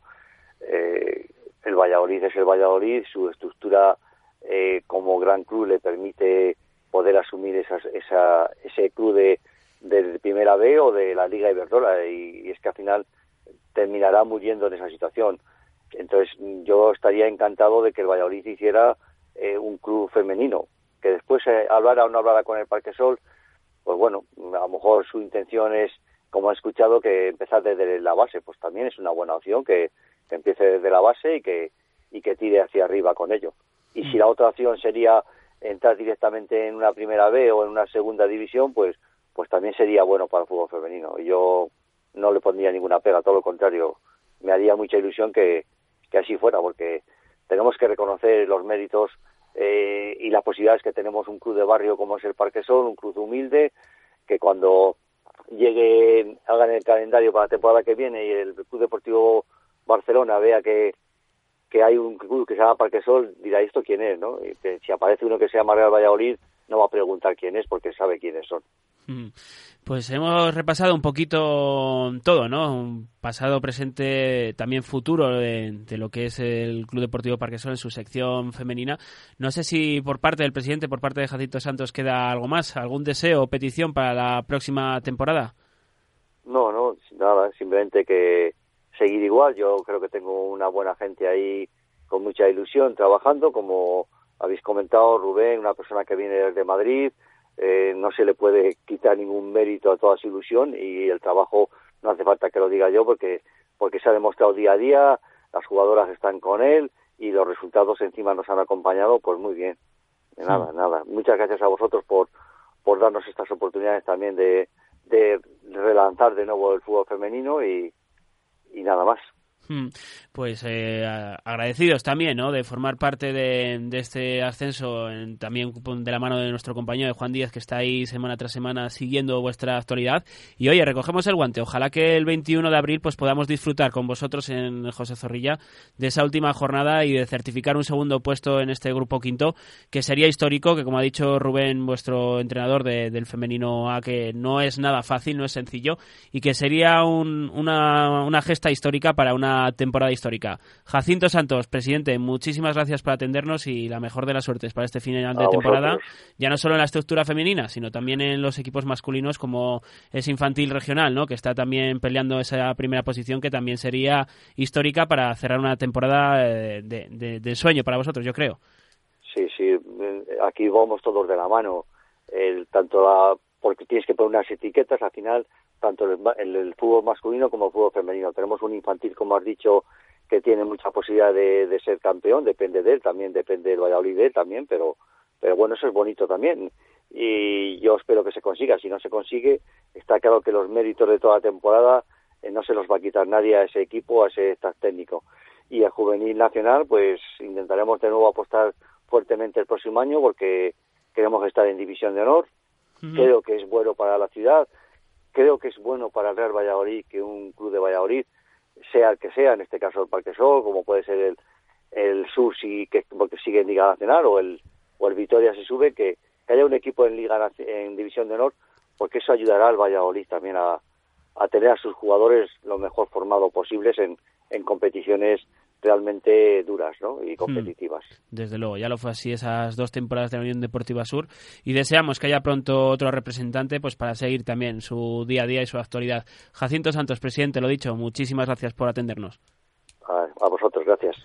Eh, el Valladolid es el Valladolid, su estructura eh, como gran club le permite poder asumir esa, ese club de, primera B o de la Liga Iberdrola y, es que al final terminará muriendo en esa situación. Entonces yo estaría encantado de que el Valladolid hiciera eh, un club femenino, que después hablara o no hablara con el Parque Sol, pues bueno, a lo mejor su intención es como he escuchado, que empezar desde la base, pues también es una buena opción que, empiece desde la base y que, y que tire hacia arriba con ello. Y si mm. la otra opción sería entrar directamente en una primera B o en una segunda división, pues, pues también sería bueno para el fútbol femenino. Y yo no le pondría ninguna pega, todo lo contrario, me haría mucha ilusión que, que así fuera, porque tenemos que reconocer los méritos eh, y las posibilidades que tenemos un club de barrio como es el Parque Sol, un club humilde, que cuando llegue, hagan el calendario para la temporada que viene y el Club Deportivo Barcelona vea que, que hay un club que se llama Parque Sol, dirá esto quién es, ¿no? Y que si aparece uno que se llama Real Valladolid, no va a preguntar quién es porque sabe quiénes son. Mm. Pues hemos repasado un poquito todo, ¿no? Un pasado, presente, también futuro de, lo que es el Club Deportivo Parquesol en su sección femenina. No sé si por parte del presidente, por parte de Jacinto Santos, queda algo más, algún deseo o petición para la próxima temporada. No, no, nada, simplemente que seguir igual. Yo creo que tengo una buena gente ahí con mucha ilusión trabajando, como habéis comentado, Rubén, una persona que viene desde Madrid, eh, no se le puede quitar ningún mérito a toda su ilusión y el trabajo no hace falta que lo diga yo porque porque se ha demostrado día a día, las jugadoras están con él y los resultados encima nos han acompañado, pues muy bien. Nada, nada. Muchas gracias a vosotros por, por darnos estas oportunidades también de, de relanzar de nuevo el fútbol femenino y, y nada más. Hmm. Pues eh, agradecidos también, ¿no? De formar parte de, este ascenso, también de la mano de nuestro compañero Juan Díaz, que está ahí semana tras semana siguiendo vuestra actualidad. Y oye, recogemos el guante. Ojalá que el 21 de abril pues podamos disfrutar con vosotros en José Zorrilla de esa última jornada y de certificar un segundo puesto en este grupo quinto, que sería histórico, que como ha dicho Rubén, vuestro entrenador del femenino A, que no es nada fácil, no es sencillo, y que sería una, una gesta histórica para una temporada histórica. Jacinto Santos, presidente, muchísimas gracias por atendernos y la mejor de las suertes para este final de temporada, ya no solo en la estructura femenina, sino también en los equipos masculinos como es Infantil Regional, ¿no? que está también peleando esa primera posición que también sería histórica para cerrar una temporada eh, de, sueño para vosotros, yo creo. Sí, sí, aquí vamos todos de la mano. El, tanto la, porque tienes que poner unas etiquetas, al final tanto en el, fútbol masculino como el fútbol femenino. Tenemos un infantil, como has dicho, que tiene mucha posibilidad de, ser campeón, depende de él, también depende del Valladolid de él también, pero, pero bueno, eso es bonito también. Y yo espero que se consiga. Si no se consigue, está claro que los méritos de toda la temporada eh, no se los va a quitar nadie a ese equipo, a ese staff técnico. Y a Juvenil Nacional, pues intentaremos de nuevo apostar fuertemente el próximo año porque queremos estar en División de Honor. Creo que es bueno para la ciudad Creo que es bueno para el Real Valladolid que un club de Valladolid, sea el que sea, en este caso el Parque Sol, como puede ser el, el Sur, si, que, porque sigue en Liga Nacional, o el, o el Vitoria se sube, que, haya un equipo en Liga en División de Honor, porque eso ayudará al Valladolid también a, tener a sus jugadores lo mejor formados posibles en, en competiciones realmente duras ¿no? y competitivas. Desde luego, ya lo fue así esas dos temporadas de la Unión Deportiva Sur y deseamos que haya pronto otro representante pues para seguir también su día a día y su actualidad. Jacinto Santos, presidente, lo dicho, muchísimas gracias por atendernos. a vosotros, gracias.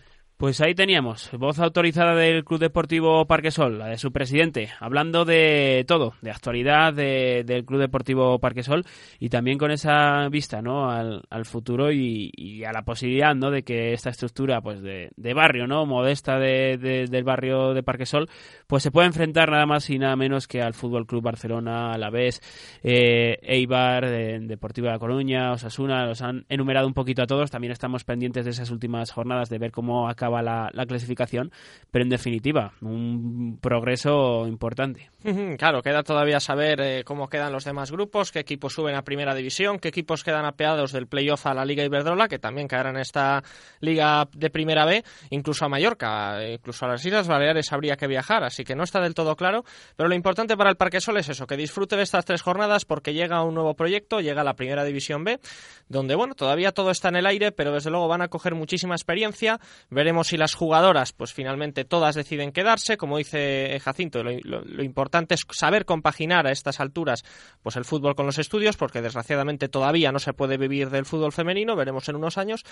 Pues ahí teníamos, voz autorizada del Club Deportivo Parquesol, la de su presidente, hablando de todo, de actualidad del Club Deportivo Parquesol y también con esa vista ¿no? al, futuro y, a la posibilidad ¿no? de que esta estructura pues de, barrio, ¿no? modesta del barrio de Parquesol, pues se pueda enfrentar nada más y nada menos que al Fútbol Club Barcelona, a la vez eh, Eibar, eh, Deportivo de La Coruña, Osasuna, los han enumerado un poquito a todos, también estamos pendientes de esas últimas jornadas de ver cómo acaba la, clasificación, pero en definitiva, un progreso importante. Claro, queda todavía saber eh, cómo quedan los demás grupos, qué equipos suben a primera división, qué equipos quedan apeados del playoff a la Liga Iberdrola, que también quedarán en esta Liga de Primera B, incluso a Mallorca, incluso a las Islas Baleares habría que viajar, así que no está del todo claro, pero lo importante para el Parque Sol es eso, que disfrute de estas tres jornadas porque llega un nuevo proyecto, llega la Primera División B, donde bueno, todavía todo está en el aire, pero desde luego van a coger muchísima experiencia, veremos si las jugadoras, pues finalmente todas deciden quedarse. Como dice Jacinto, lo, importante es saber compaginar a estas alturas pues el fútbol con los estudios, porque desgraciadamente todavía no se puede vivir del fútbol femenino, veremos en unos años.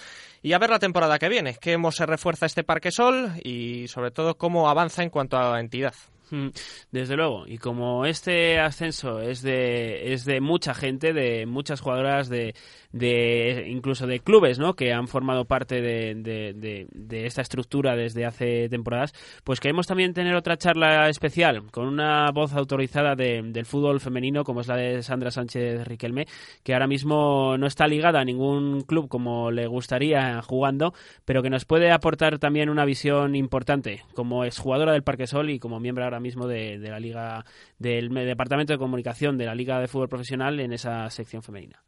Y a ver la temporada que viene, cómo se refuerza este Parque Sol y sobre todo cómo avanza en cuanto a entidad. Desde luego, y como este ascenso es de, es de mucha gente, de muchas jugadoras, de, de incluso de clubes ¿no? que han formado parte de, de, esta estructura desde hace temporadas, pues queremos también tener otra charla especial con una voz autorizada del fútbol femenino, como es la de Sandra Sánchez Riquelme, que ahora mismo no está ligada a ningún club como le gustaría jugando, pero que nos puede aportar también una visión importante como es jugadora del Parque Sol y como miembro ahora mismo de, de la Liga, del Departamento de Comunicación de la Liga de Fútbol Profesional en esa sección femenina.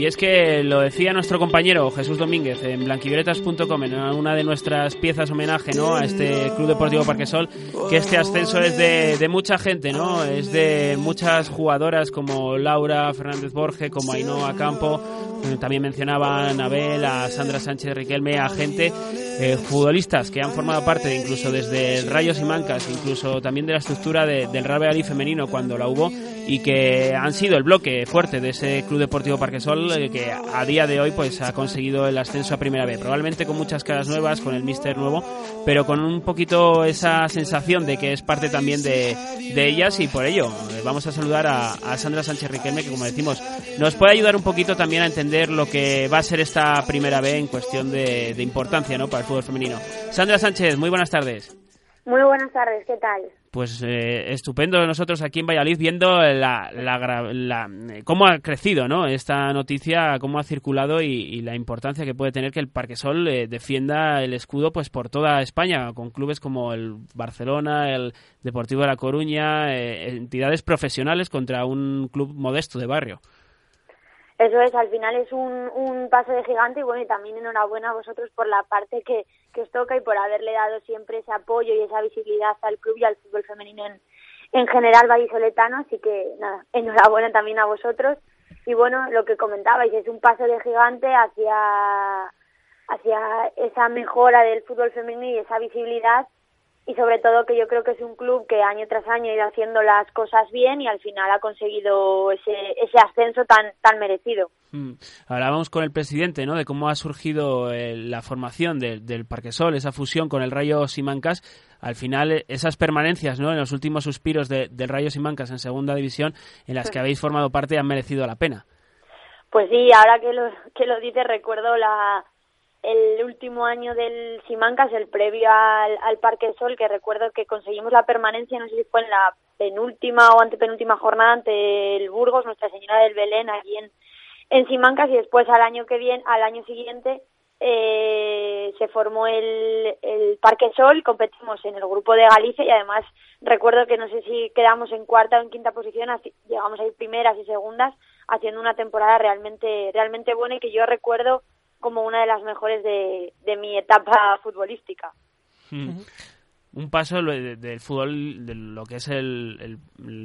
Y es que lo decía nuestro compañero Jesús Domínguez en blanquivioletas.com en una de nuestras piezas homenaje ¿no? a este Club Deportivo Parquesol, que este ascenso es de, mucha gente, ¿no? Es de muchas jugadoras como Laura Fernández Borge, como Ainhoa Campo, eh, también mencionaba a Anabel, a Sandra Sánchez Riquelme, a gente, eh, futbolistas que han formado parte incluso desde Rayos y Mancas, incluso también de la estructura del Real femenino cuando la hubo y que han sido el bloque fuerte de ese Club Deportivo Parquesol eh, que a día de hoy pues ha conseguido el ascenso a Primera B. Probablemente con muchas caras nuevas, con el míster nuevo, pero con un poquito esa sensación de que es parte también de, ellas y por ello eh, vamos a saludar a, Sandra Sánchez Riquelme que como decimos nos puede ayudar un poquito también a entender lo que va a ser esta Primera B en cuestión de importancia ¿no? para el fútbol femenino. Sandra Sánchez, muy buenas tardes. Muy buenas tardes, ¿qué tal? Pues eh, estupendo nosotros aquí en Valladolid viendo la, la, cómo ha crecido ¿no? esta noticia, cómo ha circulado y, la importancia que puede tener que el Parque Sol eh, defienda el escudo pues por toda España, con clubes como el Barcelona, el Deportivo de La Coruña, eh, entidades profesionales contra un club modesto de barrio. Eso es, al final es un, un paso de gigante y bueno, y también enhorabuena a vosotros por la parte que, que os toca y por haberle dado siempre ese apoyo y esa visibilidad al club y al fútbol femenino en, en general vallisoletano, así que nada, enhorabuena también a vosotros. Y bueno, lo que comentabais, es un paso de gigante hacia, hacia esa mejora del fútbol femenino y esa visibilidad y sobre todo que yo creo que es un club que año tras año ha ido haciendo las cosas bien y al final ha conseguido ese, ese ascenso tan, tan merecido. Mm. Ahora vamos con el presidente, ¿no? De cómo ha surgido eh, la formación del Parque Sol, esa fusión con el Rayo Simancas. Al final, eh, esas permanencias, ¿no? En los últimos suspiros del Rayo Simancas en segunda división, en las que habéis formado parte, han merecido la pena. Pues sí, ahora que lo, que lo dices, recuerdo la, el último año del Simancas, el previo al, al Parque Sol, que recuerdo que conseguimos la permanencia, no sé si fue en la penúltima o antepenúltima jornada ante el Burgos, Nuestra Señora del Belén, allí en, en Simancas, y después al año que viene, al año siguiente, eh, se formó el, el Parque Sol, competimos en el grupo de Galicia y además recuerdo que no sé si quedamos en cuarta o en quinta posición, así, llegamos a ir primeras y segundas, haciendo una temporada realmente, realmente buena y que yo recuerdo como una de las mejores de, de mi etapa futbolística. Hmm. Un paso del fútbol, de lo que es el,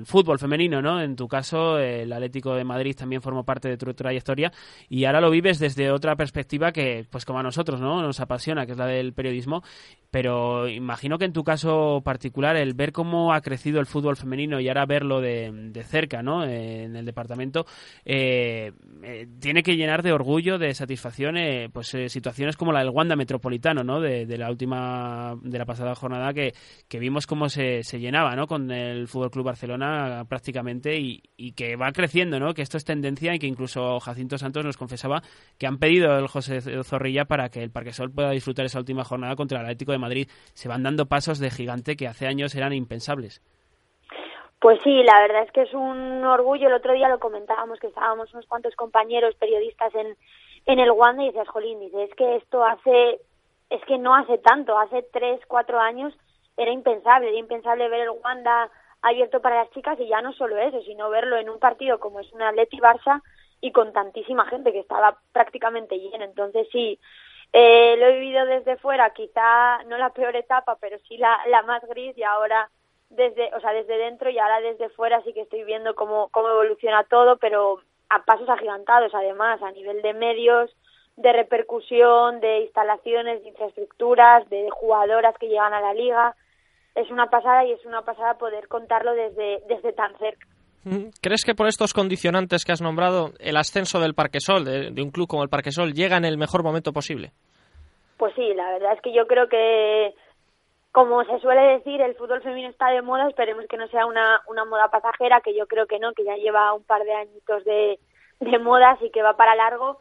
fútbol femenino, ¿no? En tu caso, el Atlético de Madrid también formó parte de tu trayectoria y ahora lo vives desde otra perspectiva que, pues como a nosotros, ¿no? Nos apasiona, que es la del periodismo. Pero imagino que en tu caso particular, el ver cómo ha crecido el fútbol femenino y ahora verlo de, cerca, ¿no? En el departamento, eh, eh, tiene que llenar de orgullo, de satisfacción, eh, pues situaciones como la del Wanda Metropolitano, ¿no? De, de la última, de la pasada jornada que, vimos cómo se, se, llenaba ¿no? con el Fútbol Club Barcelona prácticamente y, que va creciendo, ¿no? que esto es tendencia y que incluso Jacinto Santos nos confesaba que han pedido el José Zorrilla para que el Parque Sol pueda disfrutar esa última jornada contra el Atlético de Madrid. Se van dando pasos de gigante que hace años eran impensables. Pues sí, la verdad es que es un orgullo. El otro día lo comentábamos, que estábamos unos cuantos compañeros periodistas en, en el Wanda y decías, Jolín, dice, es que esto hace, es que no hace tanto, hace tres, cuatro años era impensable, era impensable ver el Wanda abierto para las chicas y ya no solo eso, sino verlo en un partido como es un Atleti Barça y con tantísima gente que estaba prácticamente lleno. Entonces sí, eh, lo he vivido desde fuera, quizá no la peor etapa, pero sí la, la más gris y ahora desde, o sea, desde dentro y ahora desde fuera sí que estoy viendo cómo, cómo evoluciona todo, pero a pasos agigantados además, a nivel de medios, de repercusión, de instalaciones, de infraestructuras, de jugadoras que llegan a la liga es una pasada y es una pasada poder contarlo desde, desde tan cerca. ¿Crees que por estos condicionantes que has nombrado, el ascenso del Parquesol, de, de un club como el Parquesol, llega en el mejor momento posible? Pues sí, la verdad es que yo creo que, como se suele decir, el fútbol femenino está de moda, esperemos que no sea una, una moda pasajera, que yo creo que no, que ya lleva un par de añitos de, de modas y que va para largo.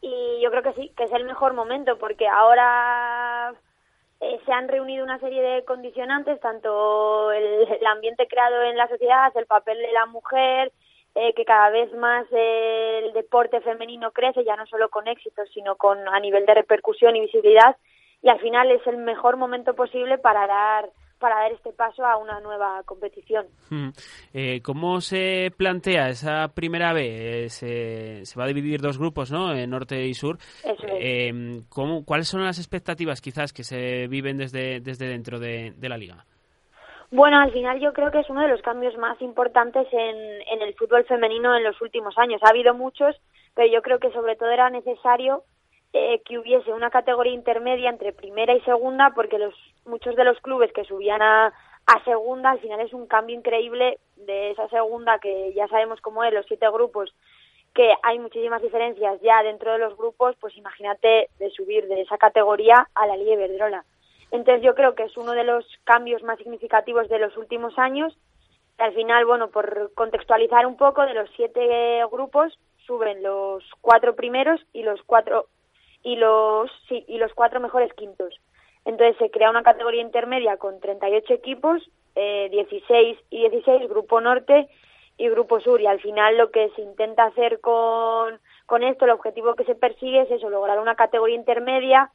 Y yo creo que sí, que es el mejor momento, porque ahora eh, se han reunido una serie de condicionantes, tanto el, ambiente creado en la sociedad, el papel de la mujer, eh, que cada vez más el deporte femenino crece, ya no solo con éxitos, sino con a nivel de repercusión y visibilidad, y al final es el mejor momento posible para dar para dar este paso a una nueva competición. Hmm. Eh, ¿Cómo se plantea esa primera vez? Se, va a dividir dos grupos, ¿no? En norte y sur. Eh, ¿Cuáles son las expectativas quizás que se viven desde, desde dentro de, la liga? Bueno, al final yo creo que es uno de los cambios más importantes en, en el fútbol femenino en los últimos años. Ha habido muchos, pero yo creo que sobre todo era necesario eh, que hubiese una categoría intermedia entre primera y segunda, porque los muchos de los clubes que subían a, a segunda, al final es un cambio increíble de esa segunda que ya sabemos cómo es, los siete grupos, que hay muchísimas diferencias ya dentro de los grupos, pues imagínate de subir de esa categoría a la Liga. Entonces yo creo que es uno de los cambios más significativos de los últimos años. Al final, bueno, por contextualizar un poco, de los siete grupos suben los cuatro primeros y los cuatro y los, sí, y los cuatro mejores quintos. Entonces se crea una categoría intermedia con 38 equipos, eh, 16 y 16, Grupo Norte y Grupo Sur. Y al final lo que se intenta hacer con, con esto, el objetivo que se persigue es eso, lograr una categoría intermedia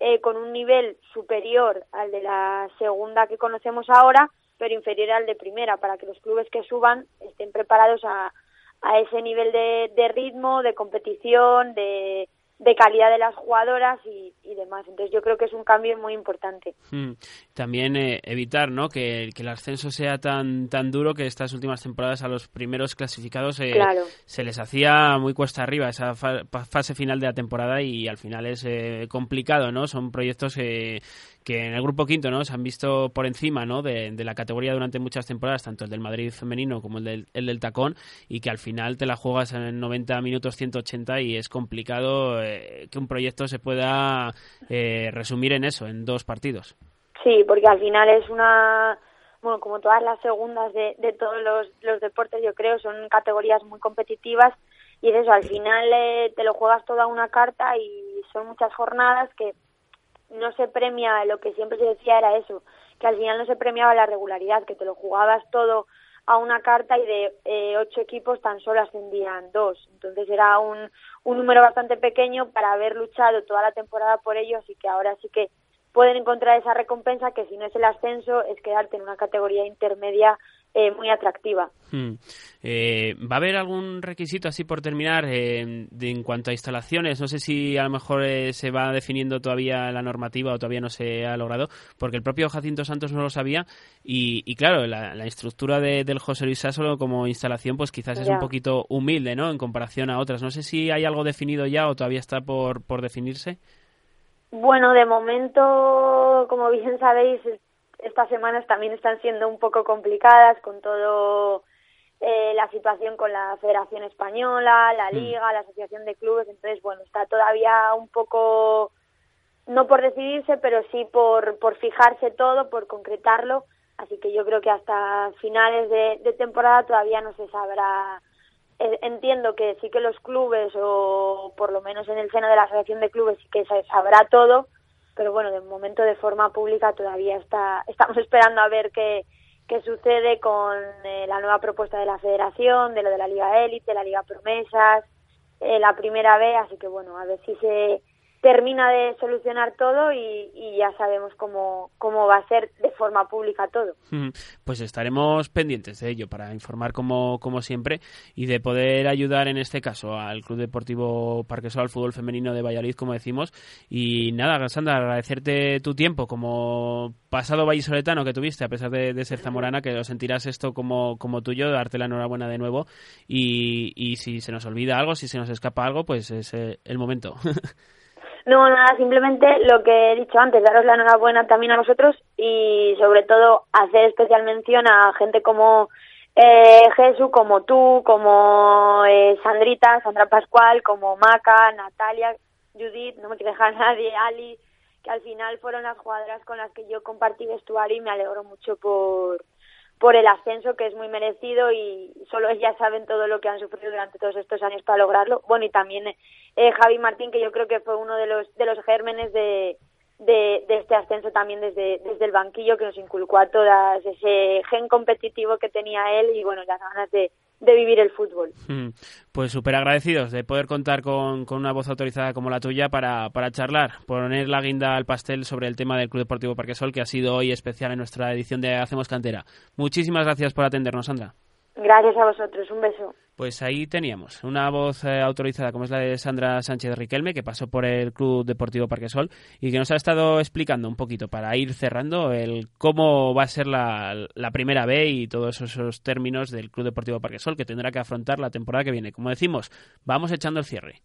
eh, con un nivel superior al de la segunda que conocemos ahora, pero inferior al de primera, para que los clubes que suban estén preparados a, a ese nivel de, de ritmo, de competición, de, de calidad de las jugadoras y, demás. Entonces yo creo que es un cambio muy importante. Hmm. También eh, evitar ¿no? Que, el ascenso sea tan, tan duro que estas últimas temporadas a los primeros clasificados eh, se les hacía muy cuesta arriba esa fase final de la temporada y al final es eh, complicado, ¿no? Son proyectos que en el grupo quinto no se han visto por encima ¿no? de, la categoría durante muchas temporadas, tanto el del Madrid femenino como el del, el del tacón, y que al final te la juegas en 90 minutos 180 y es complicado eh, que un proyecto se pueda eh, resumir en eso, en dos partidos. Sí, porque al final es una, bueno, como todas las segundas de, de todos los, los deportes, yo creo, son categorías muy competitivas y es eso, al final eh, te lo juegas toda una carta y son muchas jornadas que no se premia, lo que siempre se decía era eso, que al final no se premiaba la regularidad, que te lo jugabas todo a una carta y de eh, ocho equipos tan solo ascendían dos. Entonces era un, un número bastante pequeño para haber luchado toda la temporada por ello, así que ahora sí que pueden encontrar esa recompensa que si no es el ascenso es quedarte en una categoría intermedia eh, muy atractiva. Hmm. Eh, ¿Va a haber algún requisito así por terminar eh, de, en cuanto a instalaciones? No sé si a lo mejor se va definiendo todavía la normativa o todavía no se ha logrado, porque el propio Jacinto Santos no lo sabía y, claro, la, estructura del José Luis Sásolo como instalación pues quizás es un poquito humilde, ¿no? En comparación a otras. No sé si hay algo definido ya o todavía está por, por definirse. Bueno, de momento, como bien sabéis, estas semanas también están siendo un poco complicadas con todo eh, la situación con la Federación Española, la mm. Liga, la Asociación de Clubes, entonces bueno, está todavía un poco, no por decidirse, pero sí por, por fijarse todo, por concretarlo, así que yo creo que hasta finales de, de temporada todavía no se sabrá. Eh, entiendo que sí que los clubes o por lo menos en el seno de la asociación de clubes sí que se sabrá todo pero bueno, de momento de forma pública todavía está, estamos esperando a ver qué, qué sucede con eh, la nueva propuesta de la federación, de lo de la Liga Élite, la Liga Promesas, eh, la primera B, así que bueno, a ver si se termina de solucionar todo y, ya sabemos cómo, cómo va a ser de forma pública todo. Pues estaremos pendientes de ello para informar como, como siempre y de poder ayudar en este caso al Club Deportivo Parquesol, al fútbol femenino de Valladolid, como decimos. Y nada, Sandra, agradecerte tu tiempo como pasado vallisoletano que tuviste, a pesar de, ser zamorana, que lo sentirás esto como, como tuyo, darte la enhorabuena de nuevo. Y, y si se nos olvida algo, si se nos escapa algo, pues es eh, el momento. No, nada, simplemente lo que he dicho antes, daros la enhorabuena también a nosotros y sobre todo hacer especial mención a gente como eh, Jesús, como tú, como eh, Sandrita, Sandra Pascual, como Maca, Natalia, Judith, no me quiero dejar nadie, Ali, que al final fueron las jugadoras con las que yo compartí vestuario y me alegro mucho por, por el ascenso que es muy merecido y solo ellas saben todo lo que han sufrido durante todos estos años para lograrlo. Bueno, y también eh, Javi Martín, que yo creo que fue uno de los, de los gérmenes de, de, este ascenso también desde, desde el banquillo que nos inculcó a todas ese gen competitivo que tenía él y bueno, las ganas de, de vivir el fútbol. Hmm. Pues súper agradecidos de poder contar con, con, una voz autorizada como la tuya para, para charlar, poner la guinda al pastel sobre el tema del Club Deportivo Parquesol, que ha sido hoy especial en nuestra edición de Hacemos Cantera. Muchísimas gracias por atendernos, Sandra. Gracias a vosotros, un beso. Pues ahí teníamos una voz eh, autorizada como es la de Sandra Sánchez Riquelme, que pasó por el Club Deportivo Parquesol y que nos ha estado explicando un poquito para ir cerrando el cómo va a ser la, la primera B y todos esos términos del Club Deportivo Parquesol que tendrá que afrontar la temporada que viene. Como decimos, vamos echando el cierre.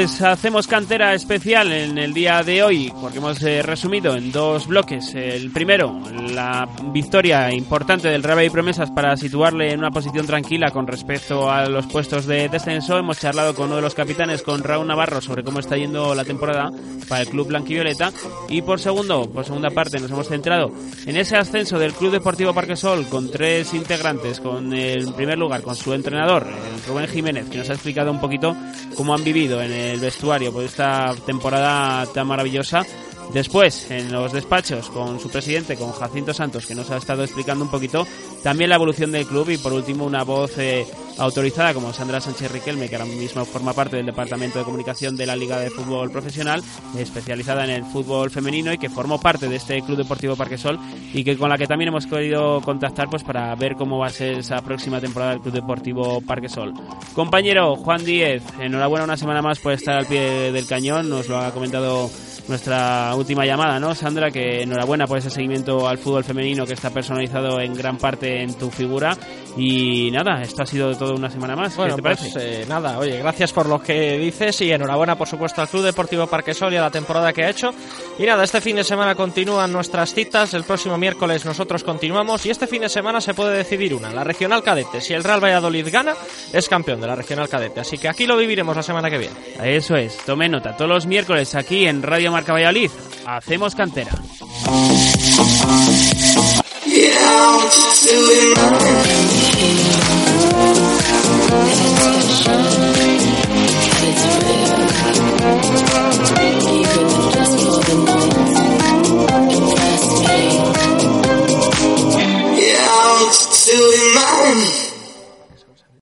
Pues hacemos cantera especial en el día de hoy, porque hemos eh, resumido en dos bloques. El primero, la victoria importante del Real y Promesas para situarle en una posición tranquila con respecto a los puestos de descenso. Hemos charlado con uno de los capitanes, con Raúl Navarro, sobre cómo está yendo la temporada para el club blanquivioleta. Y por segundo, por segunda parte, nos hemos centrado en ese ascenso del Club Deportivo Parquesol con tres integrantes, con el primer lugar, con su entrenador, Rubén Jiménez, que nos ha explicado un poquito cómo han vivido en el vestuario por esta temporada tan maravillosa Después, en los despachos, con su presidente, con Jacinto Santos, que nos ha estado explicando un poquito también la evolución del club y por último una voz eh, autorizada como Sandra Sánchez Riquelme, que ahora mismo forma parte del Departamento de Comunicación de la Liga de Fútbol Profesional, especializada en el fútbol femenino y que formó parte de este Club Deportivo Parquesol y que con la que también hemos querido contactar pues para ver cómo va a ser esa próxima temporada del Club Deportivo Parquesol. Compañero Juan Díez, enhorabuena una semana más por estar al pie del cañón, nos lo ha comentado nuestra última llamada, ¿no, Sandra? Que enhorabuena por ese seguimiento al fútbol femenino que está personalizado en gran parte en tu figura. Y nada, esto ha sido todo una semana más. Bueno, ¿Qué te pues, parece? Eh, nada, oye, gracias por lo que dices y enhorabuena, por supuesto, al Club Deportivo Parquesol y a la temporada que ha hecho. Y nada, este fin de semana continúan nuestras citas. El próximo miércoles nosotros continuamos y este fin de semana se puede decidir una, la regional cadete. Si el Real Valladolid gana, es campeón de la regional cadete. Así que aquí lo viviremos la semana que viene. Eso es, tome nota. Todos los miércoles aquí en Radio Marca hacemos cantera.